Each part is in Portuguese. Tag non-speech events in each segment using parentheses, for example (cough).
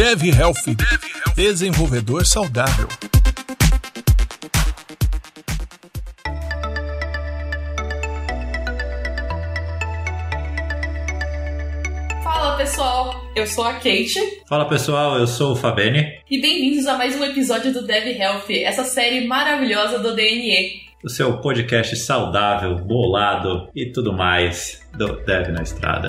Dev Health, desenvolvedor saudável. Fala pessoal, eu sou a Kate. Fala pessoal, eu sou o Fabene. E bem-vindos a mais um episódio do Dev Health, essa série maravilhosa do DNE. O seu podcast saudável, bolado e tudo mais do Dev na Estrada.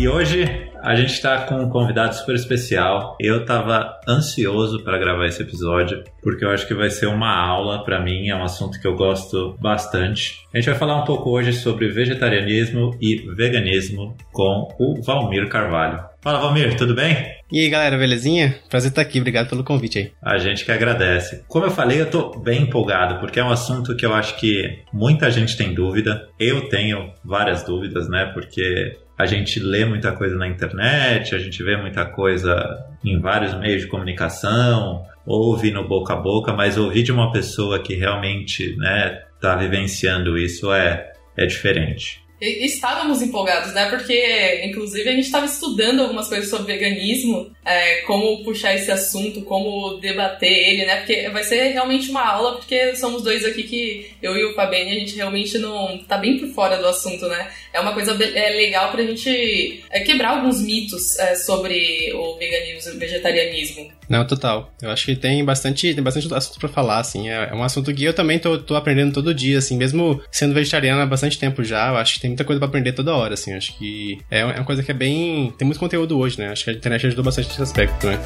E hoje a gente está com um convidado super especial. Eu estava ansioso para gravar esse episódio, porque eu acho que vai ser uma aula para mim, é um assunto que eu gosto bastante. A gente vai falar um pouco hoje sobre vegetarianismo e veganismo com o Valmir Carvalho. Fala, Valmir, tudo bem? E aí, galera, belezinha? Prazer estar aqui, obrigado pelo convite aí. A gente que agradece. Como eu falei, eu tô bem empolgado, porque é um assunto que eu acho que muita gente tem dúvida. Eu tenho várias dúvidas, né? Porque a gente lê muita coisa na internet, a gente vê muita coisa em vários meios de comunicação, ouve no boca a boca, mas ouvir de uma pessoa que realmente né, tá vivenciando isso é, é diferente. Estávamos empolgados, né? Porque, inclusive, a gente estava estudando algumas coisas sobre veganismo, é, como puxar esse assunto, como debater ele, né? Porque vai ser realmente uma aula, porque somos dois aqui que, eu e o Fabene, a gente realmente não tá bem por fora do assunto, né? É uma coisa é, legal pra gente é, quebrar alguns mitos é, sobre o veganismo e o vegetarianismo. Não, total. Eu acho que tem bastante, tem bastante assunto pra falar, assim. É, é um assunto que eu também tô, tô aprendendo todo dia, assim, mesmo sendo vegetariano há bastante tempo já, eu acho que tem muita coisa para aprender toda hora, assim. Acho que é uma coisa que é bem. Tem muito conteúdo hoje, né? Acho que a internet ajudou bastante nesse aspecto, né?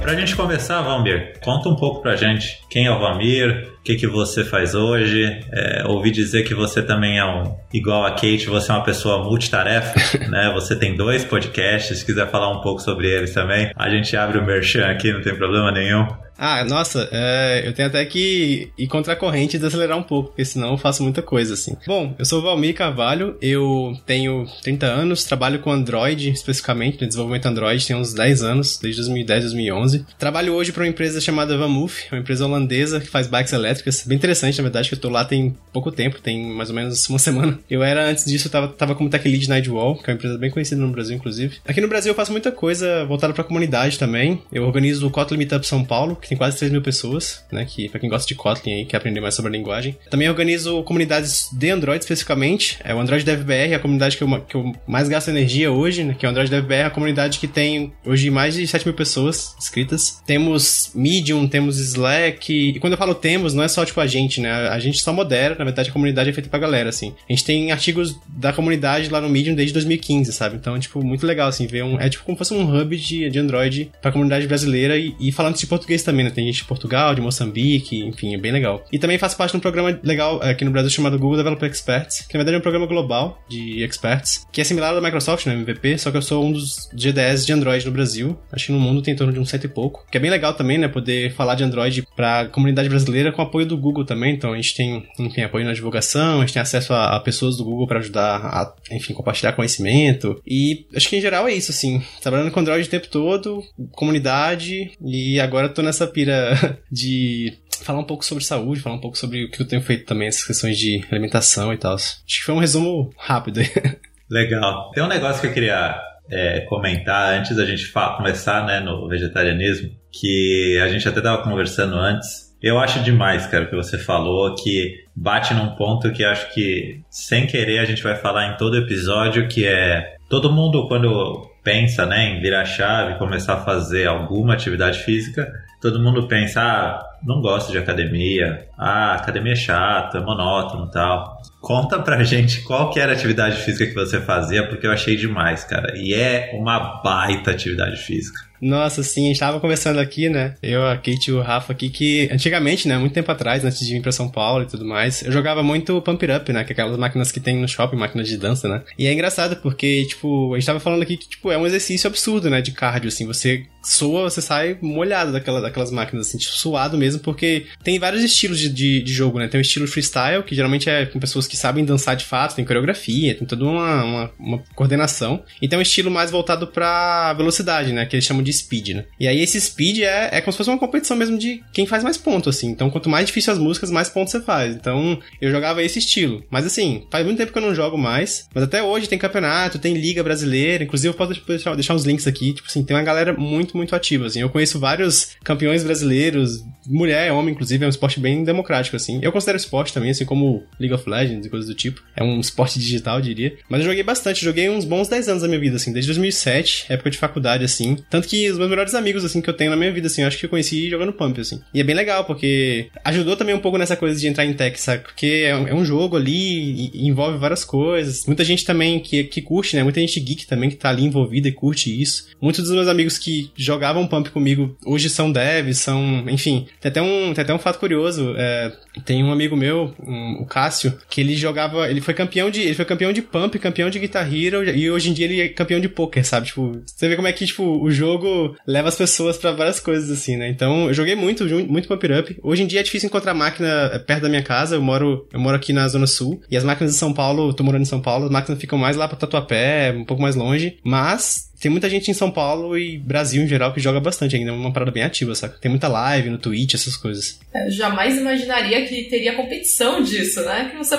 Pra gente começar, Valmir, conta um pouco pra gente quem é o Valmir, que, que você faz hoje. É, ouvi dizer que você também é um, igual a Kate, você é uma pessoa multitarefa, (laughs) né? Você tem dois podcasts, se quiser falar um pouco sobre eles também, a gente abre o merchan aqui, não tem problema nenhum. Ah, nossa, é, eu tenho até que ir contra a corrente e desacelerar um pouco, porque senão eu faço muita coisa, assim. Bom, eu sou o Valmir Carvalho, eu tenho 30 anos, trabalho com Android, especificamente, no desenvolvimento Android, tenho uns 10 anos, desde 2010, 2011. Trabalho hoje para uma empresa chamada Vamoof, uma empresa holandesa que faz bikes elétricas, bem interessante, na verdade, que eu tô lá tem pouco tempo, tem mais ou menos uma (laughs) semana. Eu era, antes disso, eu tava, tava como tech lead Nightwall, que é uma empresa bem conhecida no Brasil, inclusive. Aqui no Brasil eu faço muita coisa voltada pra comunidade também. Eu organizo o Kotlin Meetup São Paulo, que tem quase 3 mil pessoas, né? Que pra quem gosta de Kotlin aí, quer aprender mais sobre a linguagem. Também organizo comunidades de Android especificamente. É o Android DevBR, a comunidade que eu, que eu mais gasto energia hoje, né? Que é o Android DevBR, a comunidade que tem hoje mais de 7 mil pessoas inscritas. Temos Medium, temos Slack. E quando eu falo temos, não é só tipo a gente, né? A gente só modera, na verdade a comunidade é feita pra galera, assim. A gente tem artigos da comunidade lá no Medium desde 2015, sabe? Então, tipo, muito legal, assim, ver um. É tipo como se fosse um hub de, de Android pra comunidade brasileira e, e falando de português também, né? Tem gente de Portugal, de Moçambique, enfim, é bem legal. E também faço parte de um programa legal aqui no Brasil chamado Google Developer Experts, que na verdade é um programa global de experts, que é similar ao da Microsoft, né, MVP, só que eu sou um dos GDS de Android no Brasil. Acho que no mundo tem em torno de um cento e pouco. Que é bem legal também, né? Poder falar de Android pra comunidade brasileira com apoio do Google também. Então a gente tem, enfim, apoio na divulgação, a gente tem acesso a, a pessoas do Google para ajudar a, enfim, compartilhar conhecimento. E acho que em geral é isso, assim. Trabalhando com Android o tempo todo, comunidade, e agora tô nessa pira (laughs) de falar um pouco sobre saúde, falar um pouco sobre o que eu tenho feito também, essas questões de alimentação e tal. Acho que foi um resumo rápido. (laughs) Legal. Tem um negócio que eu queria é, comentar antes da gente começar né, no vegetarianismo, que a gente até estava conversando antes. Eu acho demais, cara, o que você falou, que bate num ponto que acho que, sem querer, a gente vai falar em todo episódio, que é todo mundo, quando pensa né, em virar chave, começar a fazer alguma atividade física, todo mundo pensa, ah, não gosto de academia, ah, academia é chato, é monótono tal. Conta pra gente qual que era a atividade física que você fazia, porque eu achei demais, cara. E é uma baita atividade física. Nossa, sim, a gente tava conversando aqui, né? Eu, a Kate e o Rafa aqui, que antigamente, né? Muito tempo atrás, antes de vir pra São Paulo e tudo mais, eu jogava muito Pump It Up, né? Que é aquelas máquinas que tem no shopping, máquinas de dança, né? E é engraçado porque, tipo, a gente tava falando aqui que, tipo, é um exercício absurdo, né? De cardio, assim. Você soa, você sai molhado daquela, daquelas máquinas, assim, tipo, suado mesmo mesmo, porque tem vários estilos de, de, de, jogo, né? Tem o estilo freestyle, que geralmente é com pessoas que sabem dançar de fato, tem coreografia, tem toda uma, uma, uma coordenação. E tem um estilo mais voltado pra velocidade, né? Que eles chamam de speed, né? E aí esse speed é, é como se fosse uma competição mesmo de quem faz mais pontos, assim. Então quanto mais difícil as músicas, mais pontos você faz. Então eu jogava esse estilo. Mas assim, faz muito tempo que eu não jogo mais. Mas até hoje tem campeonato, tem liga brasileira. Inclusive eu posso deixar, deixar uns links aqui. Tipo assim, tem uma galera muito, muito ativa, assim. Eu conheço vários campeões brasileiros, mulher, homem, inclusive, é um esporte bem democrático, assim. Eu considero esporte também, assim como League of Legends e coisas do tipo. É um esporte digital, diria. Mas eu joguei bastante, joguei uns bons 10 anos da minha vida, assim, desde 2007, época de faculdade, assim. Tanto que os meus melhores amigos, assim, que eu tenho na minha vida, assim, eu acho que eu conheci jogando Pump, assim. E é bem legal, porque ajudou também um pouco nessa coisa de entrar em tech, sabe? Porque é um, é um jogo ali envolve várias coisas. Muita gente também que, que curte, né? Muita gente geek também que tá ali envolvida e curte isso. Muitos dos meus amigos que jogavam Pump comigo hoje são devs, são. Enfim, tem até um, tem até um fato curioso. É, tem um amigo meu, um, o Cássio, que ele jogava. Ele foi campeão de. Ele foi campeão de Pump, campeão de Guitar Hero, e hoje em dia ele é campeão de poker, sabe? Tipo, você vê como é que, tipo, o jogo leva as pessoas para várias coisas, assim, né? Então, eu joguei muito, muito Pump Up. Hoje em dia é difícil encontrar máquina perto da minha casa. Eu moro, eu moro aqui na Zona Sul. E as máquinas de São Paulo, eu tô morando em São Paulo, as máquinas ficam mais lá pra Tatuapé, um pouco mais longe. Mas tem muita gente em São Paulo e Brasil em geral que joga bastante ainda, é uma parada bem ativa, saca? Tem muita live no Twitch, essas coisas. Eu é, jamais imaginaria que teria competição disso, né? Que você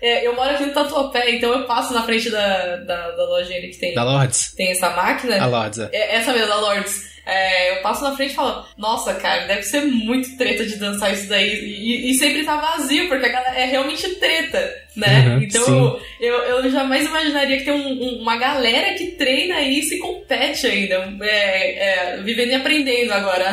é, Eu moro aqui no Tatuapé, então eu passo na frente da, da, da loja que tem. Da Lords. Tem essa máquina. A Lords, é. é essa mesmo, da Lords. É, eu passo na frente e falo, nossa, cara, deve ser muito treta de dançar isso daí. E, e sempre tá vazio, porque a galera é realmente treta, né? Uhum, então eu, eu jamais imaginaria que tem um, um, uma galera que treina isso e compete ainda. É, é, vivendo e aprendendo agora.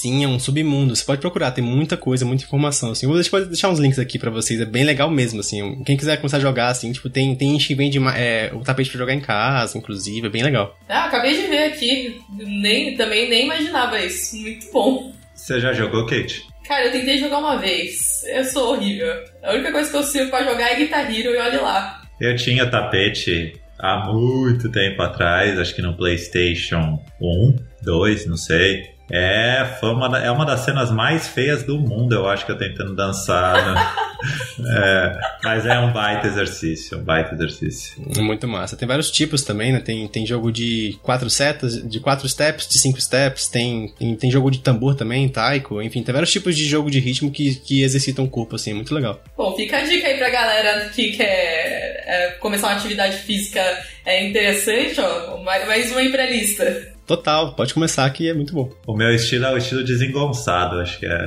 Sim, é um submundo. Você pode procurar, tem muita coisa, muita informação, assim. Eu vou deixar uns links aqui para vocês, é bem legal mesmo, assim. Quem quiser começar a jogar, assim, tipo, tem, tem gente que vende é, o tapete pra jogar em casa, inclusive, é bem legal. Ah, acabei de ver aqui. Nem, também nem imaginava isso. Muito bom. Você já jogou, Kate? Cara, eu tentei jogar uma vez. Eu sou horrível. A única coisa que eu sirvo pra jogar é Guitar Hero e olha lá. Eu tinha tapete há muito tempo atrás, acho que no PlayStation 1, 2, não sei. É, foi uma, é uma das cenas mais feias do mundo, eu acho que eu tentando dançar. Né? (laughs) é, mas é um baita exercício, um baita exercício. É muito massa. Tem vários tipos também, né? Tem, tem jogo de quatro setas, de quatro steps, de cinco steps, tem, tem, tem jogo de tambor também, taiko, enfim, tem vários tipos de jogo de ritmo que, que exercitam o corpo, assim, é muito legal. Bom, fica a dica aí pra galera que quer é, começar uma atividade física é interessante, ó, mais, mais uma aí pra lista. Total, pode começar que é muito bom. O meu estilo é o estilo desengonçado, acho que é.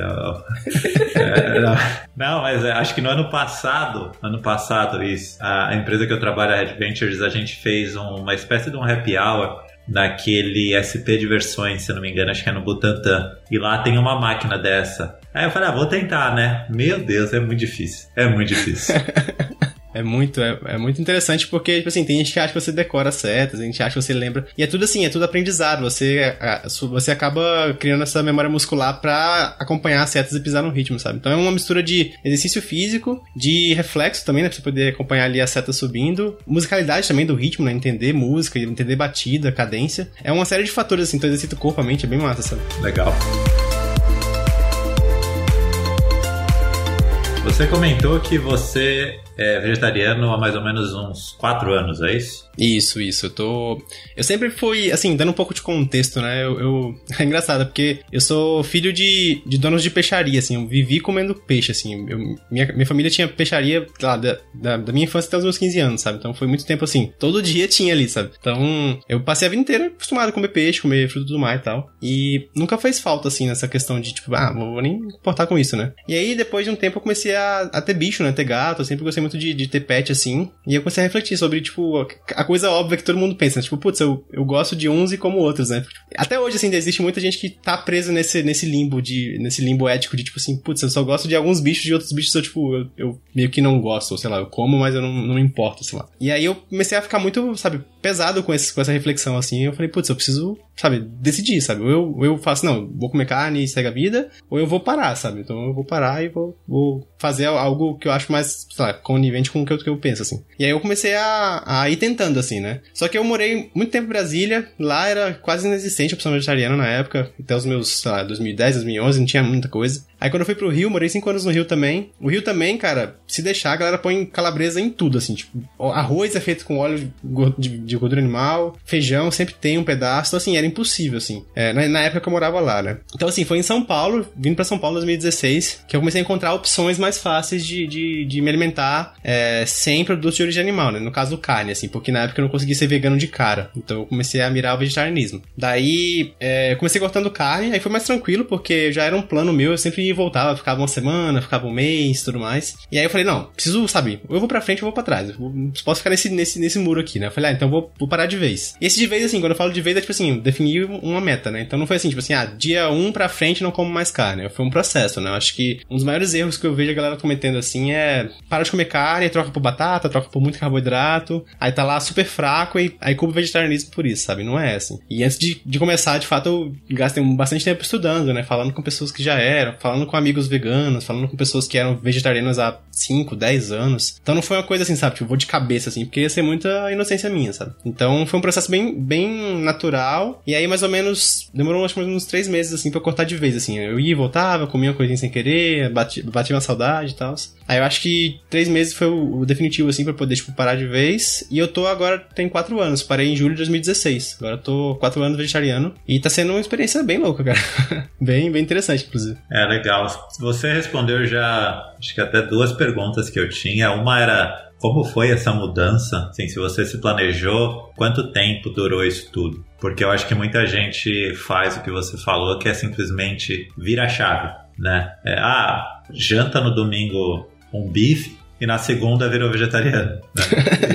é não, não, mas é, acho que no ano passado, ano passado, isso, a, empresa que eu trabalho, a Red Ventures, a gente fez um, uma espécie de um happy hour naquele SP de versões, se não me engano, acho que é no Butantan. E lá tem uma máquina dessa. Aí eu falei, ah, vou tentar, né? Meu Deus, é muito difícil. É muito difícil. (laughs) É muito, é, é, muito interessante porque, tipo assim, tem gente que acha que você decora setas, a gente acha que você lembra. E é tudo assim, é tudo aprendizado. Você, você acaba criando essa memória muscular pra acompanhar as setas e pisar no ritmo, sabe? Então é uma mistura de exercício físico, de reflexo também, né? Pra você poder acompanhar ali a seta subindo. Musicalidade também do ritmo, né? Entender música, entender batida, cadência. É uma série de fatores, assim, então exercita o corpo, a mente, é bem massa, sabe? Legal. Você comentou que você é vegetariano há mais ou menos uns 4 anos, é isso? Isso, isso. Eu tô. Eu sempre fui, assim, dando um pouco de contexto, né? Eu. eu... (laughs) É engraçado, porque eu sou filho de, de donos de peixaria, assim. Eu vivi comendo peixe, assim. Eu... minha, minha família tinha peixaria lá, da, da, da, minha infância até os meus 15 anos, sabe? Então foi muito tempo assim. Todo dia tinha ali, sabe? Então eu passei a vida inteira acostumado a comer peixe, comer fruto do mar e tal. E nunca fez falta, assim, nessa questão de, tipo, ah, vou nem importar com isso, né? E aí, depois de um tempo, eu comecei a, a ter bicho, né? Ter gato. Eu sempre gostei muito de, de ter pet, assim. E eu comecei a refletir sobre, tipo, a coisa óbvia que todo mundo pensa, né? Tipo, putz, eu, eu gosto de uns e como outros, né? Até hoje, assim, existe muita gente que tá presa nesse, nesse limbo de, nesse limbo ético de, tipo assim, putz, eu só gosto de alguns bichos e outros bichos eu, tipo, eu, eu meio que não gosto, ou sei lá, eu como, mas eu não, não me importo, sei lá. E aí eu comecei a ficar muito, sabe, pesado com, esse, com essa reflexão, assim, eu falei, putz, eu preciso, sabe, decidir, sabe? Ou eu, eu faço, não, vou comer carne e segue a vida, ou eu vou parar, sabe? Então eu vou parar e vou, vou fazer algo que eu acho mais, sei lá, conivente com o que eu, que eu penso, assim. E aí eu comecei a, a ir tentando, assim, né? Só que eu morei muito tempo em Brasília, lá era quase inexistente a opção vegetariana na época, até os meus, sei lá, 2010, 2011, não tinha muita coisa. Aí quando eu fui pro Rio, morei 5 anos no Rio também. O Rio também, cara, se deixar, a galera põe calabresa em tudo, assim, tipo, arroz é feito com óleo de, de gordura animal, feijão sempre tem um pedaço, então assim, era impossível, assim, é, na, na, época que eu morava lá, né? Então assim, foi em São Paulo, vindo pra São Paulo em 2016, que eu comecei a encontrar opções mais fáceis de, de, de me alimentar é, sem produtos de origem animal, né? No caso, carne, assim, porque na época eu não conseguia ser vegano de cara, então eu comecei a mirar o vegetarianismo. Daí, é, comecei cortando carne, aí foi mais tranquilo, porque já era um plano meu, eu sempre voltava, ficava uma semana, ficava um mês, tudo mais. E aí eu falei, não, preciso, sabe, eu vou pra frente, eu vou pra trás, eu posso ficar nesse, nesse, nesse muro aqui, né? Eu falei, ah, então vou, vou parar de vez. E esse de vez, assim, quando eu falo de vez, é tipo assim, definir uma meta, né? Então não foi assim, tipo assim, ah, dia 1 um pra frente não como mais carne. Foi um processo, né? Eu acho que um dos maiores erros que eu vejo a galera cometendo assim é para de comer carne, troca por batata, troca por muito carboidrato, aí tá lá super fraco e aí culpa o vegetarianismo por isso, sabe? Não é assim. E antes de, de começar, de fato, eu gastei bastante tempo estudando, né? Falando com pessoas que já eram, falando com amigos veganos, falando com pessoas que eram vegetarianas há 5, 10 anos. Então não foi uma coisa assim, sabe? Tipo, vou de cabeça assim, porque ia ser muita inocência minha, sabe? Então foi um processo bem, bem natural. E aí, mais ou menos, demorou acho, uns três meses, assim, pra eu cortar de vez, assim. Eu ia voltava, comia uma coisinha sem querer, batia, batia uma saudade e tal. Aí eu acho que três meses foi o, o, definitivo, assim, pra poder, tipo, parar de vez. E eu tô agora, tem quatro anos. Parei em julho de 2016. Agora eu tô quatro anos vegetariano. E tá sendo uma experiência bem louca, cara. (laughs) bem, bem interessante, inclusive. É, legal. Você respondeu já, acho que até duas perguntas que eu tinha. Uma era como foi essa mudança? Assim, se você se planejou, quanto tempo durou isso tudo? Porque eu acho que muita gente faz o que você falou, que é simplesmente vira a chave, né? É, ah, janta no domingo um bife, e na segunda virou vegetariano. Né?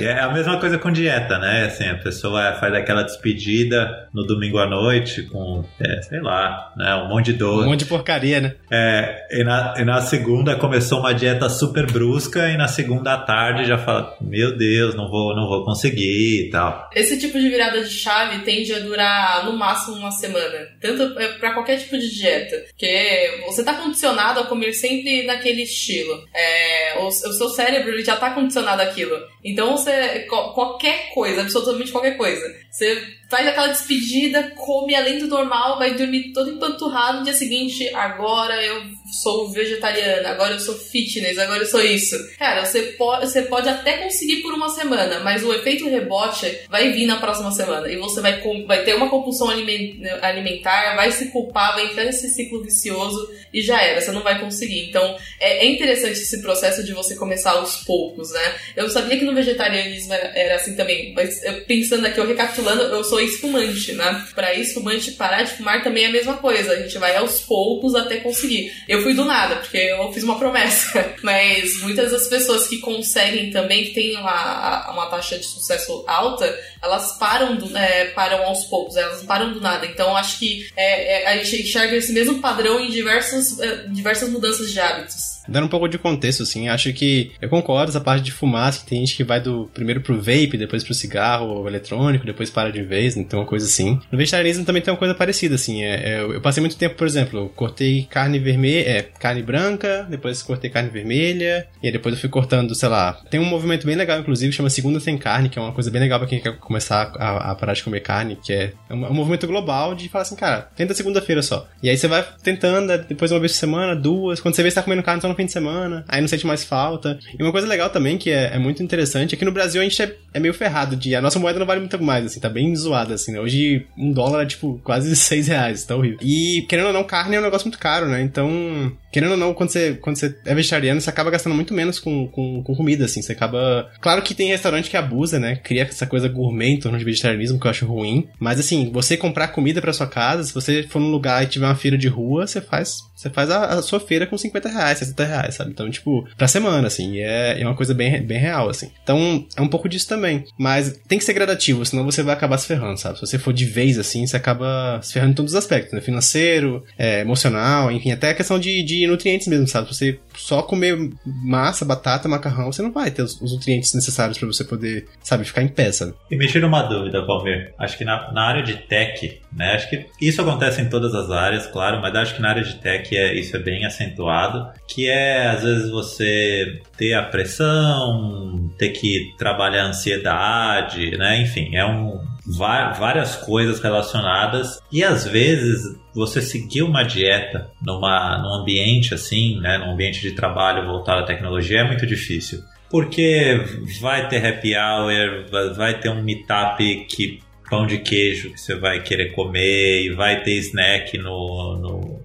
(laughs) é a mesma coisa com dieta, né? Assim, a pessoa faz aquela despedida no domingo à noite com, é, sei lá, né? um monte de dor. Um monte de porcaria, né? É, e na, e na segunda começou uma dieta super brusca e na segunda à tarde já fala, meu Deus, não vou, não vou conseguir e tal. Esse tipo de virada de chave tende a durar no máximo uma semana. Tanto é, para qualquer tipo de dieta. Porque você tá condicionado a comer sempre naquele estilo. É, o, o seu cérebro ele já tá condicionado àquilo. Então você. Qualquer coisa, absolutamente qualquer coisa. Você faz aquela despedida, come além do normal, vai dormir todo empanturrado no dia seguinte. Agora eu sou vegetariana, agora eu sou fitness, agora eu sou isso. Cara, você pode, você pode até conseguir por uma semana, mas o efeito rebote vai vir na próxima semana. E você vai, vai ter uma compulsão alimentar, vai se culpar, vai entrar nesse ciclo vicioso e já era, você não vai conseguir. Então é, é interessante esse processo de você começar aos poucos, né? Eu sabia que no vegetarianismo era, era assim também, mas pensando aqui, eu recapitulando, eu sou espumante, né? Para espumante parar de fumar também é a mesma coisa, a gente vai aos poucos até conseguir. Eu fui do nada, porque eu fiz uma promessa, (laughs) mas muitas das pessoas que conseguem também, que têm uma, uma taxa de sucesso alta, elas param, do, é, param aos poucos, elas param do nada. Então acho que é, é, a gente enxerga esse mesmo padrão em diversas, é, diversas mudanças de hábitos. Dando um pouco de contexto, assim, acho que eu concordo essa parte de fumaça, que tem gente que vai do primeiro pro vape, depois pro cigarro eletrônico, depois para de vez, então uma coisa assim. No vegetarianismo também tem uma coisa parecida, assim. É, é, eu passei muito tempo, por exemplo, cortei carne vermelha, é, carne branca, depois cortei carne vermelha, e aí depois eu fui cortando, sei lá. Tem um movimento bem legal, inclusive, chama Segunda Sem Carne, que é uma coisa bem legal pra quem quer começar a, a parar de comer carne, que é um, um movimento global de falar assim, cara, tenta segunda-feira só. E aí você vai tentando, depois uma vez por semana, duas, quando você vê que você tá comendo carne só no fim de semana, aí não sente mais falta. E uma coisa legal também, que é, é muito interessante, é que no Brasil a gente é, é, meio ferrado de. A nossa moeda não vale muito mais, assim, tá bem zoada, assim, né? Hoje um dólar é tipo quase (laughs) seis reais, tá horrível. E querendo ou não, carne é um negócio muito caro, né? Então, querendo ou não, quando você, quando você é vegetariano, você acaba gastando muito menos com, com, com comida, assim. Você acaba. Claro que tem restaurante que abusa, né? Cria essa coisa gourmet em torno de vegetarianismo, que eu acho ruim. Mas assim, você comprar comida para sua casa, se você for num lugar e tiver uma feira de rua, você faz você faz a, a, sua feira com 50 reais, 60 reais, sabe? Então, tipo, pra semana, assim, é, é uma coisa bem, bem real, assim. Então, é um pouco disso também. Mas tem que ser gradativo, senão você vai acabar se ferrando, sabe? Se você for de vez, assim, você acaba se ferrando em todos os aspectos, né? Financeiro, é, emocional, enfim, até a questão de, de nutrientes mesmo, sabe? Se você só comer massa, batata, macarrão, você não vai ter os, os nutrientes necessários para você poder, sabe, ficar em sabe? E me tira uma dúvida, Palmer. Acho que na, na área de tech, né? Acho que isso acontece em todas as áreas, claro, mas acho que na área de tech é, isso é bem acentuado, que é é, às vezes, você ter a pressão, ter que trabalhar a ansiedade, né? Enfim, é um, várias coisas relacionadas e às vezes você seguir uma dieta numa, num ambiente assim, né, num ambiente de trabalho voltado à tecnologia é muito difícil. Porque vai ter happy hour, vai ter um meetup que pão de queijo que você vai querer comer e vai ter snack no, no, no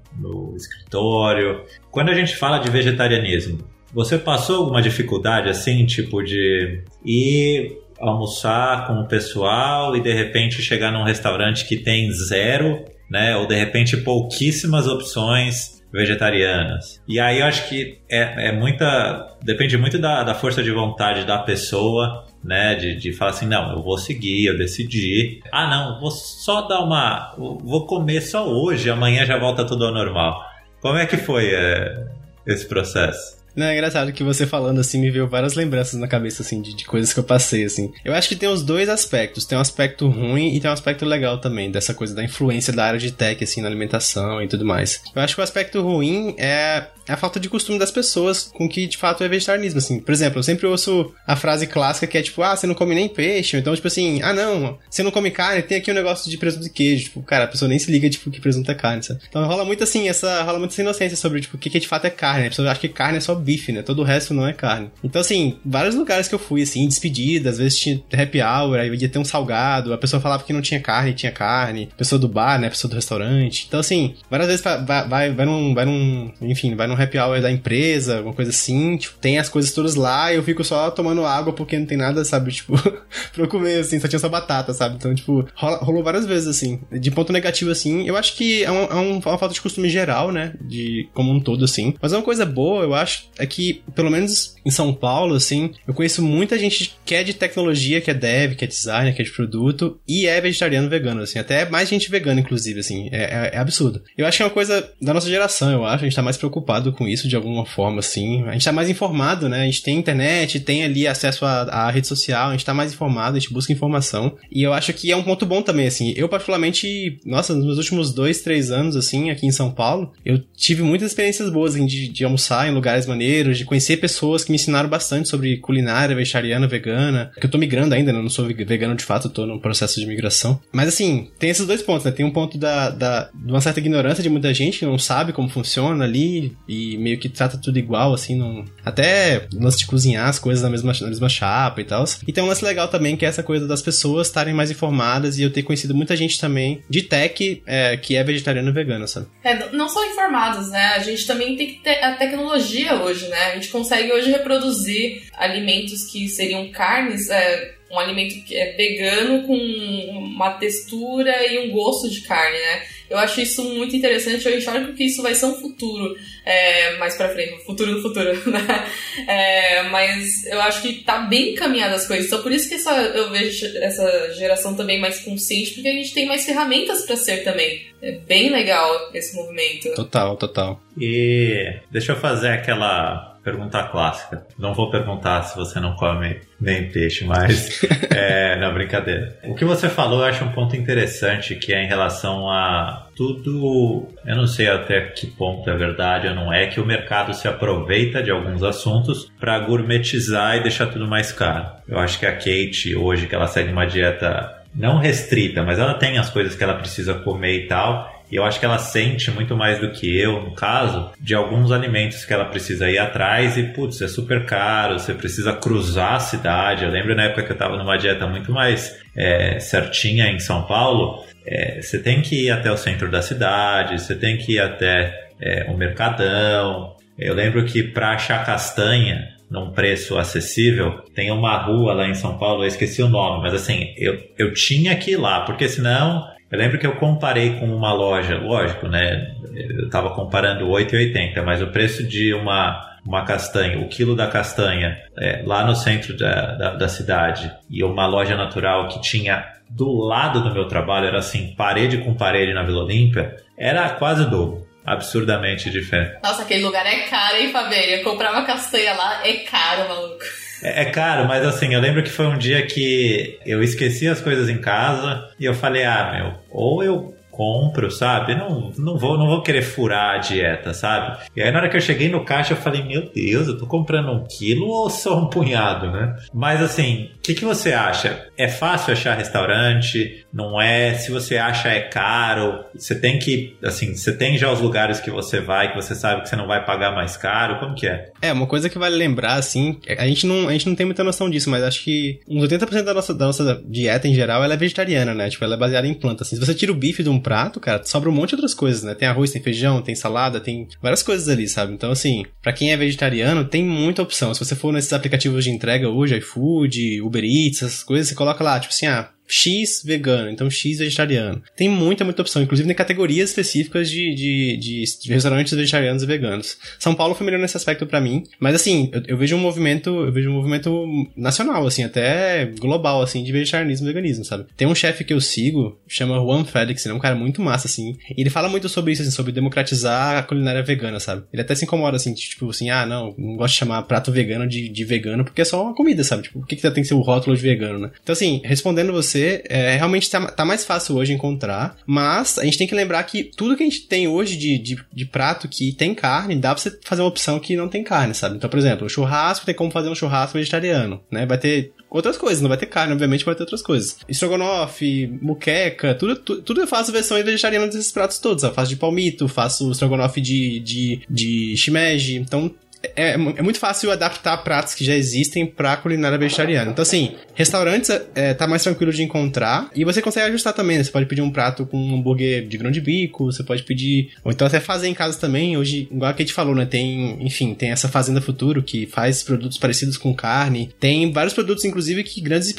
escritório. Quando a gente fala de vegetarianismo, você passou alguma dificuldade assim, tipo de ir almoçar com o pessoal e de repente chegar num restaurante que tem zero, né? Ou de repente pouquíssimas opções vegetarianas. E aí eu acho que é, é muita. Depende muito da, da força de vontade da pessoa, né? De, de falar assim, não, eu vou seguir, eu decidi. Ah, não, vou só dar uma. Vou comer só hoje, amanhã já volta tudo ao normal. Como é que foi é, esse processo? Não, é engraçado que você falando assim me veio várias lembranças na cabeça, assim, de, de, coisas que eu passei, assim. Eu acho que tem os dois aspectos. Tem um aspecto ruim e tem um aspecto legal também, dessa coisa da influência da área de tech, assim, na alimentação e tudo mais. Eu acho que o aspecto ruim é a falta de costume das pessoas com que de fato é vegetarianismo, assim. Por exemplo, eu sempre ouço a frase clássica que é tipo, ah, você não come nem peixe, então tipo assim, ah não, você não come carne, tem aqui um negócio de presunto e queijo, tipo, cara, a pessoa nem se liga, tipo, que presunto é carne, sabe? Então rola muito assim, essa, rola muito essa inocência sobre, tipo, o que, que de fato é carne, a pessoa acha que carne é só bife, né? Todo o resto não é carne. Então assim, vários lugares que eu fui, assim, despedida, às vezes tinha happy hour, aí ia ter um salgado, a pessoa falava que não tinha carne, tinha carne, pessoa do bar, né, pessoa do restaurante. Então assim, várias vezes vai, vai, vai num, vai num, enfim, vai num happy hour da empresa, alguma coisa assim, tipo, tem as coisas todas lá e eu fico só tomando água porque não tem nada, sabe, (laughs) tipo, pra eu comer, assim, só tinha só batata, sabe? Então, tipo, rola, rolou várias vezes, assim. De ponto negativo, assim, eu acho que é, um, é, é uma falta de costume geral, né? De como um todo, assim. Mas uma coisa boa, eu acho, é que, pelo menos em São Paulo, assim, eu conheço muita gente que é de tecnologia, que é dev, que é designer, que é de produto, e é vegetariano vegano, assim. Até mais gente vegana, inclusive, assim. É, é, é absurdo. Eu acho que é uma coisa da nossa geração, eu acho. A gente tá mais preocupado com isso de alguma forma, assim. A gente tá mais informado, né? A gente tem internet, tem ali acesso à, à rede social, a gente tá mais informado, a gente busca informação. E eu acho que é um ponto bom também, assim. Eu, particularmente, nossa, nos meus últimos dois, três anos, assim, aqui em São Paulo, eu tive muitas experiências boas, assim, de, de almoçar em lugares maneiros, de conhecer pessoas que me ensinaram bastante sobre culinária vegetariana, vegana. Que eu tô migrando ainda, né? Não sou vegano de fato, tô num processo de migração. Mas, assim, tem esses dois pontos, né? Tem um ponto da, da, de uma certa ignorância de muita gente que não sabe como funciona ali e meio que trata tudo igual, assim, não... até lance de cozinhar as coisas na mesma, na mesma chapa e tal. E tem um lance legal também, que é essa coisa das pessoas estarem mais informadas e eu ter conhecido muita gente também de tech é, que é vegetariano e vegano, sabe? É, não só informados, né? A gente também tem que ter a tecnologia hoje, né? A gente consegue hoje reproduzir alimentos que seriam carnes, é, um alimento que é vegano com uma textura e um gosto de carne, né? Eu acho isso muito interessante, eu enxergo que isso vai ser um futuro é, mais pra frente, futuro no futuro, (laughs) né? É, mas eu acho que tá bem encaminhada as coisas, então por isso que essa, eu vejo essa geração também mais consciente, porque a gente tem mais ferramentas para ser também. É bem legal esse movimento. Total, total. E deixa eu fazer aquela pergunta clássica. Não vou perguntar se você não come nem peixe, mas (laughs) é, não, brincadeira. O que você falou eu acho um ponto interessante que é em relação a tudo. Eu não sei até que ponto é verdade ou não é que o mercado se aproveita de alguns assuntos para gourmetizar e deixar tudo mais caro. Eu acho que a Kate hoje que ela segue uma dieta não restrita, mas ela tem as coisas que ela precisa comer e tal. E eu acho que ela sente muito mais do que eu, no caso, de alguns alimentos que ela precisa ir atrás e, putz, é super caro, você precisa cruzar a cidade. Eu lembro na época que eu estava numa dieta muito mais é, certinha em São Paulo, é, você tem que ir até o centro da cidade, você tem que ir até é, o Mercadão. Eu lembro que para achar castanha, num preço acessível, tem uma rua lá em São Paulo, eu esqueci o nome, mas assim, eu, eu tinha que ir lá, porque senão eu lembro que eu comparei com uma loja, lógico, né? Eu estava comparando 8,80, mas o preço de uma, uma castanha, o quilo da castanha é, lá no centro da, da, da cidade e uma loja natural que tinha do lado do meu trabalho, era assim, parede com parede na Vila Olímpia, era quase dobro absurdamente diferente. Nossa, aquele lugar é caro, hein, Fabília? Comprar uma castanha lá é caro, maluco. É, é caro, mas assim, eu lembro que foi um dia que eu esqueci as coisas em casa e eu falei, ah, meu, ou eu compro, sabe? Não, não, vou, não vou querer furar a dieta, sabe? E aí na hora que eu cheguei no caixa eu falei, meu Deus, eu tô comprando um quilo ou só um punhado, né? Mas assim, o que, que você acha? É fácil achar restaurante? Não é? Se você acha é caro, você tem que, assim, você tem já os lugares que você vai, que você sabe que você não vai pagar mais caro, como que é? É, uma coisa que vale lembrar, assim, a gente não, a gente não tem muita noção disso, mas acho que uns 80% da nossa, da nossa dieta em geral, ela é vegetariana, né? Tipo, ela é baseada em plantas, assim. Se você tira o bife de um prato, cara, sobra um monte de outras coisas, né? Tem arroz, tem feijão, tem salada, tem várias coisas ali, sabe? Então, assim, para quem é vegetariano, tem muita opção. Se você for nesses aplicativos de entrega hoje, iFood, Uber Eats, essas coisas, você coloca lá, tipo assim, ah, X vegano, então X vegetariano. Tem muita, muita opção. Inclusive tem categorias específicas de, de, de, de restaurantes vegetarianos e veganos. São Paulo foi melhor nesse aspecto para mim. Mas assim, eu, eu, vejo um movimento, eu vejo um movimento nacional, assim, até global, assim, de vegetarianismo e veganismo, sabe? Tem um chefe que eu sigo, chama Juan Félix, ele é um cara muito massa, assim. E ele fala muito sobre isso, assim, sobre democratizar a culinária vegana, sabe? Ele até se incomoda, assim, tipo assim, ah, não, não gosto de chamar prato vegano de, de vegano porque é só uma comida, sabe? Tipo, por que, que tem que ser o rótulo de vegano, né? Então, assim, respondendo você, é, realmente tá, tá, mais fácil hoje encontrar, mas a gente tem que lembrar que tudo que a gente tem hoje de, de, de, prato que tem carne, dá pra você fazer uma opção que não tem carne, sabe? Então, por exemplo, churrasco tem como fazer um churrasco vegetariano, né? Vai ter outras coisas, não vai ter carne, obviamente vai ter outras coisas. Estrogonofe, muqueca, tudo, tudo, tudo eu faço versões vegetarianas desses pratos todos. Eu faço de palmito, faço estrogonofe de, de, de shimeji, então é, é, muito fácil adaptar pratos que já existem pra culinária vegetariana. Então, assim, restaurantes é, tá mais tranquilo de encontrar e você consegue ajustar também. Né? Você pode pedir um prato com um hambúrguer de grão de bico, você pode pedir. Ou então até fazer em casa também. Hoje, igual a Kate falou, né? Tem, enfim, tem essa Fazenda Futuro que faz produtos parecidos com carne. Tem vários produtos, inclusive, que grandes,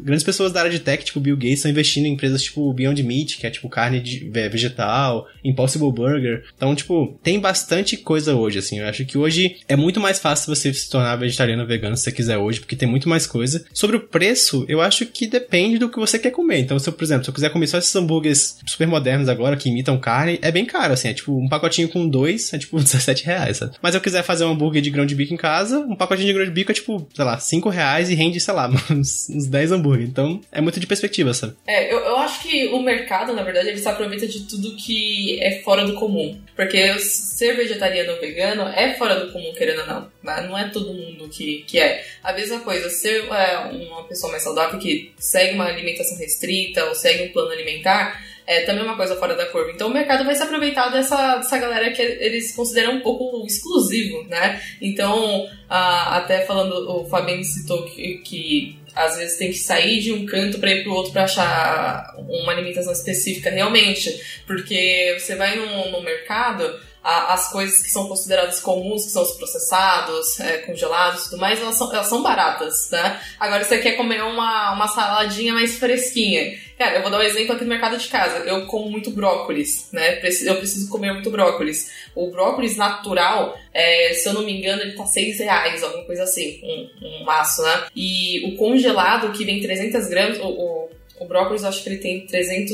grandes pessoas da área de tech, tipo Bill Gates, estão investindo em empresas tipo Beyond Meat, que é tipo carne de, vegetal, Impossible Burger. Então, tipo, tem bastante coisa hoje, assim. Eu acho que hoje é muito mais fácil você se tornar vegetariano ou vegano se você quiser hoje, porque tem muito mais coisa. Sobre o preço, eu acho que depende do que você quer comer. Então, se eu, por exemplo, se eu quiser comer só esses hambúrgueres super modernos agora, que imitam carne, é bem caro, assim. É tipo, um pacotinho com dois é tipo (laughs) 17 reais, sabe? Mas se eu quiser fazer um hambúrguer de grão de bico em casa, um pacotinho de grão de bico é tipo, sei lá, 5 reais e rende, sei lá, (laughs) uns, uns 10 hambúrguer. Então, é muito de perspectiva, sabe? É, eu, eu acho que o mercado, na verdade, ele se aproveita de tudo que é fora do comum. Porque ser vegetariano ou vegano é fora do comum, querendo ou não. Não é todo mundo que, que é. A mesma coisa, ser é, uma pessoa mais saudável que segue uma alimentação restrita ou segue um plano alimentar, é também uma coisa fora da curva. Então o mercado vai se aproveitar dessa, dessa galera que eles consideram um pouco exclusivo, né? Então, até falando, o Fabinho citou que, que às vezes tem que sair de um canto para ir pro outro para achar uma alimentação específica realmente, porque você vai no mercado as coisas que são consideradas comuns, que são os processados, é, congelados e tudo mais, elas são, elas são baratas, né? Agora, você quer comer uma, uma saladinha mais fresquinha. Cara, eu vou dar um exemplo aqui no mercado de casa. Eu como muito brócolis, né? Eu preciso comer muito brócolis. O brócolis natural, é, se eu não me engano, ele tá 6 reais, alguma coisa assim, um, um maço, né? E o congelado, que vem 300 gramas, o, o o brócolis, acho que ele tem 300,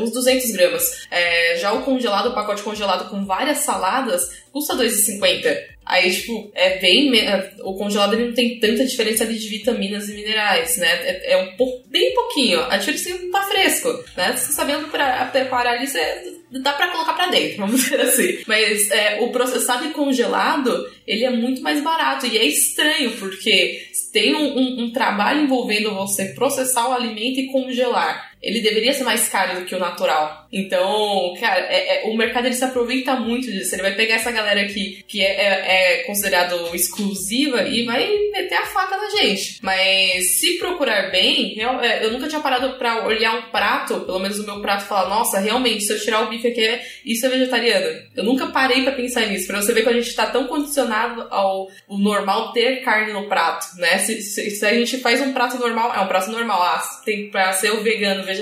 uns 200 gramas. É, já o congelado, o pacote congelado com várias saladas, custa 2,50. Aí, tipo, é bem. É, o congelado ele não tem tanta diferença ali de vitaminas e minerais, né? É, é um pouco, bem pouquinho. A diferença não tá fresco, né? Você sabendo preparar ali, você dá para colocar para dentro, (laughs) vamos dizer assim. Mas é, o processado e congelado, ele é muito mais barato. E é estranho, porque tem um, um, um trabalho envolvendo você processar o alimento e congelar ele deveria ser mais caro do que o natural. Então, cara, é, é, o mercado ele se aproveita muito disso. Ele vai pegar essa galera que, que é, é, é considerado exclusiva e vai meter a faca na gente. Mas se procurar bem, eu, é, eu nunca tinha parado para olhar um prato, pelo menos o meu prato, e falar: nossa, realmente, se eu tirar o bife aqui, isso é vegetariano. Eu nunca parei para pensar nisso, pra você ver que a gente tá tão condicionado ao normal ter carne no prato, né? Se, se, se, a gente faz um prato normal, é um prato normal, ah, tem pra ser o vegano, vegetariano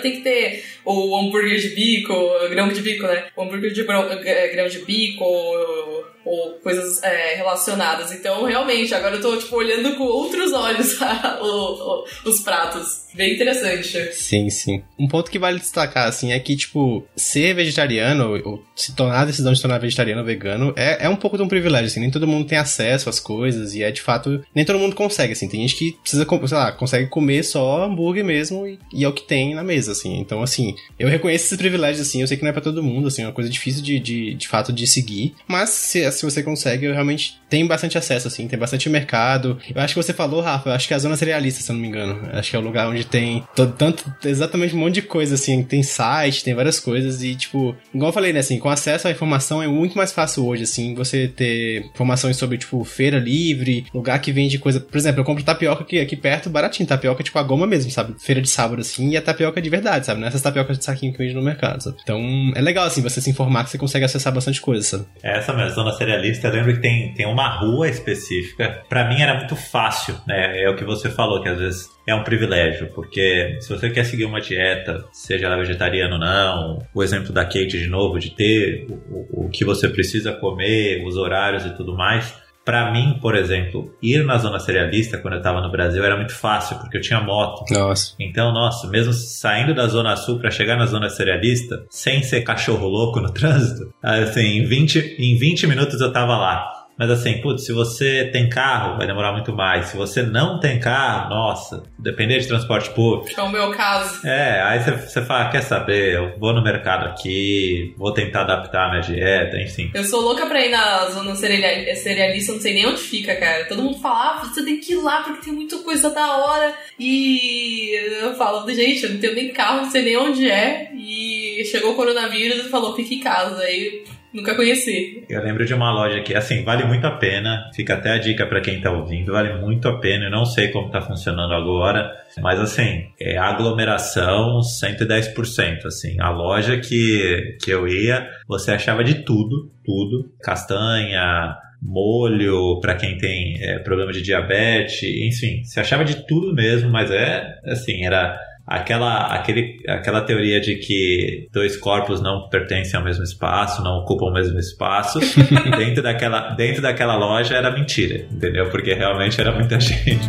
tem que ter o hambúrguer de bico, grão de bico, né? O hambúrguer de grão de bico, ou coisas é, relacionadas. Então, realmente, agora eu tô, tipo, olhando com outros olhos (laughs) o, o, os pratos. Bem interessante. Sim, sim. Um ponto que vale destacar, assim, é que, tipo, ser vegetariano, ou se tornar a decisão de tornar vegetariano ou vegano, é, é um pouco de um privilégio, assim. Nem todo mundo tem acesso às coisas, e é de fato. Nem todo mundo consegue, assim. Tem gente que precisa, sei lá, consegue comer só hambúrguer mesmo, e, e é o que tem na mesa, assim. Então, assim, eu reconheço esses privilégios, assim. Eu sei que não é pra todo mundo, assim, é uma coisa difícil de, de, de fato de seguir. Mas se, se você consegue, realmente tem bastante acesso, assim, tem bastante mercado. Eu acho que você falou, Rafa, eu acho que é a zona cerealista, se eu não me engano. Eu acho que é o lugar onde tem tanto, exatamente um monte de coisa, assim. Tem site, tem várias coisas e, tipo, igual eu falei, né, assim, com acesso à informação é muito mais fácil hoje, assim, você ter informações sobre, tipo, feira livre, lugar que vende coisa. Por exemplo, eu compro tapioca aqui, aqui perto, baratinho, tapioca, tipo, a goma mesmo, sabe? Feira de sábado, assim, e a tapioca de verdade, sabe? Não é essas tapiocas de saquinho que vende no mercado, sabe? Então, é legal, assim, você se informar que você consegue acessar bastante coisa, sabe? É essa mesmo, zona cerealista, eu lembro que tem, tem uma rua específica. Para mim era muito fácil, né? É o que você falou, que às vezes é um privilégio, porque se você quer seguir uma dieta, seja ela vegetariana ou não, o exemplo da Kate de novo, de ter o, o que você precisa comer, os horários e tudo mais, para mim, por exemplo, ir na zona cerealista quando eu estava no Brasil era muito fácil, porque eu tinha moto. Nossa. Então, nossa, mesmo saindo da zona sul para chegar na zona cerealista, sem ser cachorro louco no (laughs) trânsito, assim, em 20, em 20 minutos eu tava lá. Mas assim, putz, se você tem carro, vai demorar muito mais. Se você não tem carro, nossa, depender de transporte público. É o meu caso. É, aí você, você fala, quer saber, eu vou no mercado aqui, vou tentar adaptar a minha dieta, enfim. Eu sou louca pra ir na zona cerealista, não sei nem onde fica, cara. Todo mundo fala, ah, você tem que ir lá porque tem muita coisa da hora. E eu falo, gente, eu não tenho nem carro, não sei nem onde é. E chegou o coronavírus e falou, fique em casa. Aí Nunca conheci. Eu lembro de uma loja que, assim, vale muito a pena. Fica até a dica para quem tá ouvindo. Vale muito a pena. Eu não sei como tá funcionando agora, mas, assim, é aglomeração 110%. Assim, a loja que, que eu ia, você achava de tudo, tudo. Castanha, molho para quem tem é, problema de diabetes, enfim, se achava de tudo mesmo, mas é assim, era aquela, aquele, aquela teoria de que dois corpos não pertencem ao mesmo espaço, não ocupam o mesmo espaço, (laughs) dentro, daquela, dentro daquela loja era mentira, entendeu? Porque realmente era muita (laughs) gente.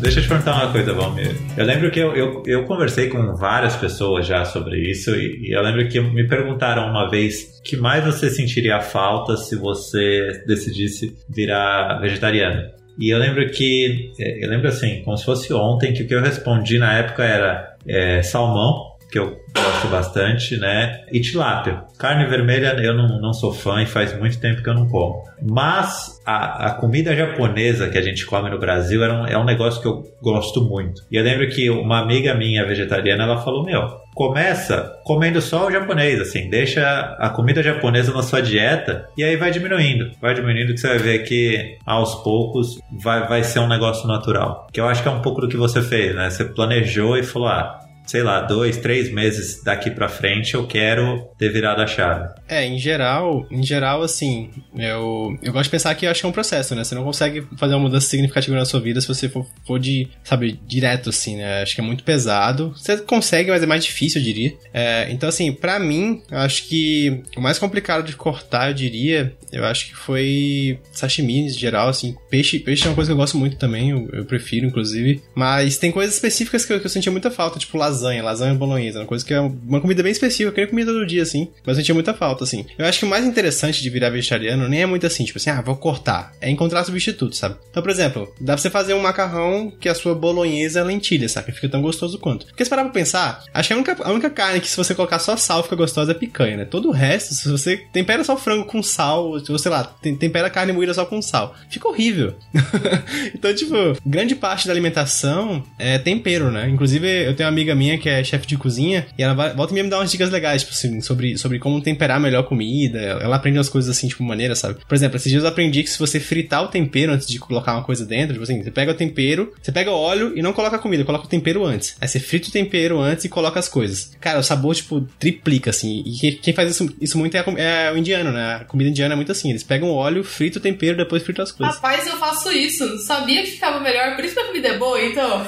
Deixa eu te perguntar uma coisa, Valmir. Eu lembro que eu, eu, eu conversei com várias pessoas já sobre isso e, e, eu lembro que me perguntaram uma vez que mais você sentiria falta se você decidisse virar vegetariano. E eu lembro que, é, eu lembro assim, como se fosse ontem, que o que eu respondi na época era é, salmão, que eu gosto bastante, né? E tilápia. Carne vermelha eu não, não sou fã e faz muito tempo que eu não como. Mas a, a comida japonesa que a gente come no Brasil é um, é um negócio que eu gosto muito. E eu lembro que uma amiga minha vegetariana, ela falou, meu, começa comendo só o japonês, assim, deixa a comida japonesa na sua dieta e aí vai diminuindo, vai diminuindo que você vai ver que aos poucos vai, vai ser um negócio natural. Que eu acho que é um pouco do que você fez, né? Você planejou e falou, ah, sei lá, dois, três meses daqui para frente eu quero ter virado a chave. É, em geral, em geral, assim, eu, eu gosto de pensar que acho que é um processo, né? Você não consegue fazer uma mudança significativa na sua vida se você for, for de, sabe, direto, assim, né? Acho que é muito pesado. Você consegue, mas é mais difícil, eu diria. É, então, assim, para mim, acho que o mais complicado de cortar, eu diria, eu acho que foi sashimi em geral, assim. Peixe, peixe é uma coisa que eu gosto muito também, eu, eu prefiro, inclusive. Mas tem coisas específicas que eu, que eu sentia muita falta, tipo lasanha lasanha, lasanha bolonhesa, uma coisa que é uma comida bem específica, eu queria comida todo dia, assim, mas sentia muita falta, assim. Eu acho que o mais interessante de virar vegetariano nem é muito assim, tipo assim, ah, vou cortar, é encontrar substitutos, sabe? Então, por exemplo, dá pra você fazer um macarrão que a sua bolonhesa é lentilha, sabe? Fica tão gostoso quanto. Porque se parar pra pensar, acho que a única, a única carne que se você colocar só sal fica gostosa é picanha, né? Todo o resto, se você tempera só frango com sal, você, sei lá, tempera carne moída só com sal, fica horrível. (laughs) então, tipo, grande parte da alimentação é tempero, né? Inclusive, eu tenho uma amiga minha que é chefe de cozinha e ela volta e me dá umas dicas legais, tipo assim, sobre, sobre como temperar melhor comida. Ela aprende umas coisas assim, tipo, maneira, sabe? Por exemplo, esses dias eu aprendi que se você fritar o tempero antes de colocar uma coisa dentro, tipo assim, você pega o tempero, você pega o óleo e não coloca a comida, coloca o tempero antes. Aí você frita o tempero antes e coloca as coisas. Cara, o sabor, tipo, triplica, assim. E quem faz isso, isso muito é, a, é o indiano, né? A comida indiana é muito assim. Eles pegam o óleo, fritam o tempero, depois fritam as coisas. Rapaz, eu faço isso. Sabia que ficava melhor, por isso que a comida é boa, então.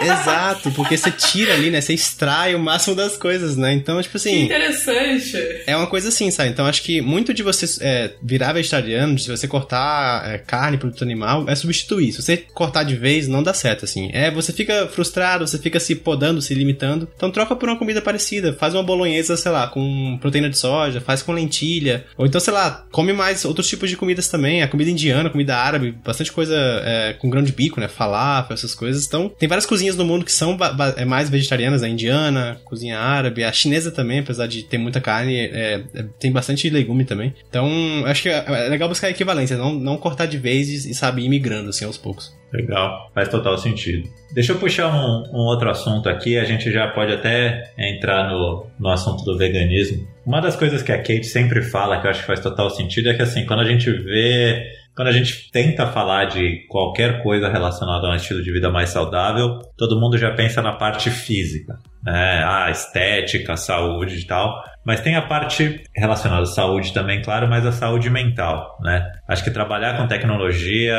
Exato, porque você tira ali, né? Você extrai o máximo das coisas, né? Então, tipo assim. Que interessante. É uma coisa assim, sabe? Então, acho que muito de você é, virar vegetariano, de você cortar é, carne, produto animal, é substituir. Se você cortar de vez, não dá certo, assim. É, você fica frustrado, você fica se podando, se limitando. Então, troca por uma comida parecida. Faz uma bolonhesa, sei lá, com proteína de soja, faz com lentilha. Ou então, sei lá, come mais outros tipos de comidas também. A comida indiana, comida árabe, bastante coisa é, com grão de bico, né? Falafel, essas coisas. Então, tem várias cozinhas no mundo que são é, mais vegetarianas, a indiana, cozinha árabe, a chinesa também, apesar de ter muita carne, é, é, tem bastante legume também. Então, acho que é legal buscar equivalência, não, não cortar de vez e, e sabe, ir migrando assim aos poucos. Legal, faz total sentido. Deixa eu puxar um, um, outro assunto aqui, a gente já pode até entrar no, no assunto do veganismo. Uma das coisas que a Kate sempre fala, que eu acho que faz total sentido, é que assim, quando a gente vê quando a gente tenta falar de qualquer coisa relacionada a um estilo de vida mais saudável, todo mundo já pensa na parte física, né? Ah, estética, saúde e tal. Mas tem a parte relacionada à saúde também, claro, mas a saúde mental, né? Acho que trabalhar com tecnologia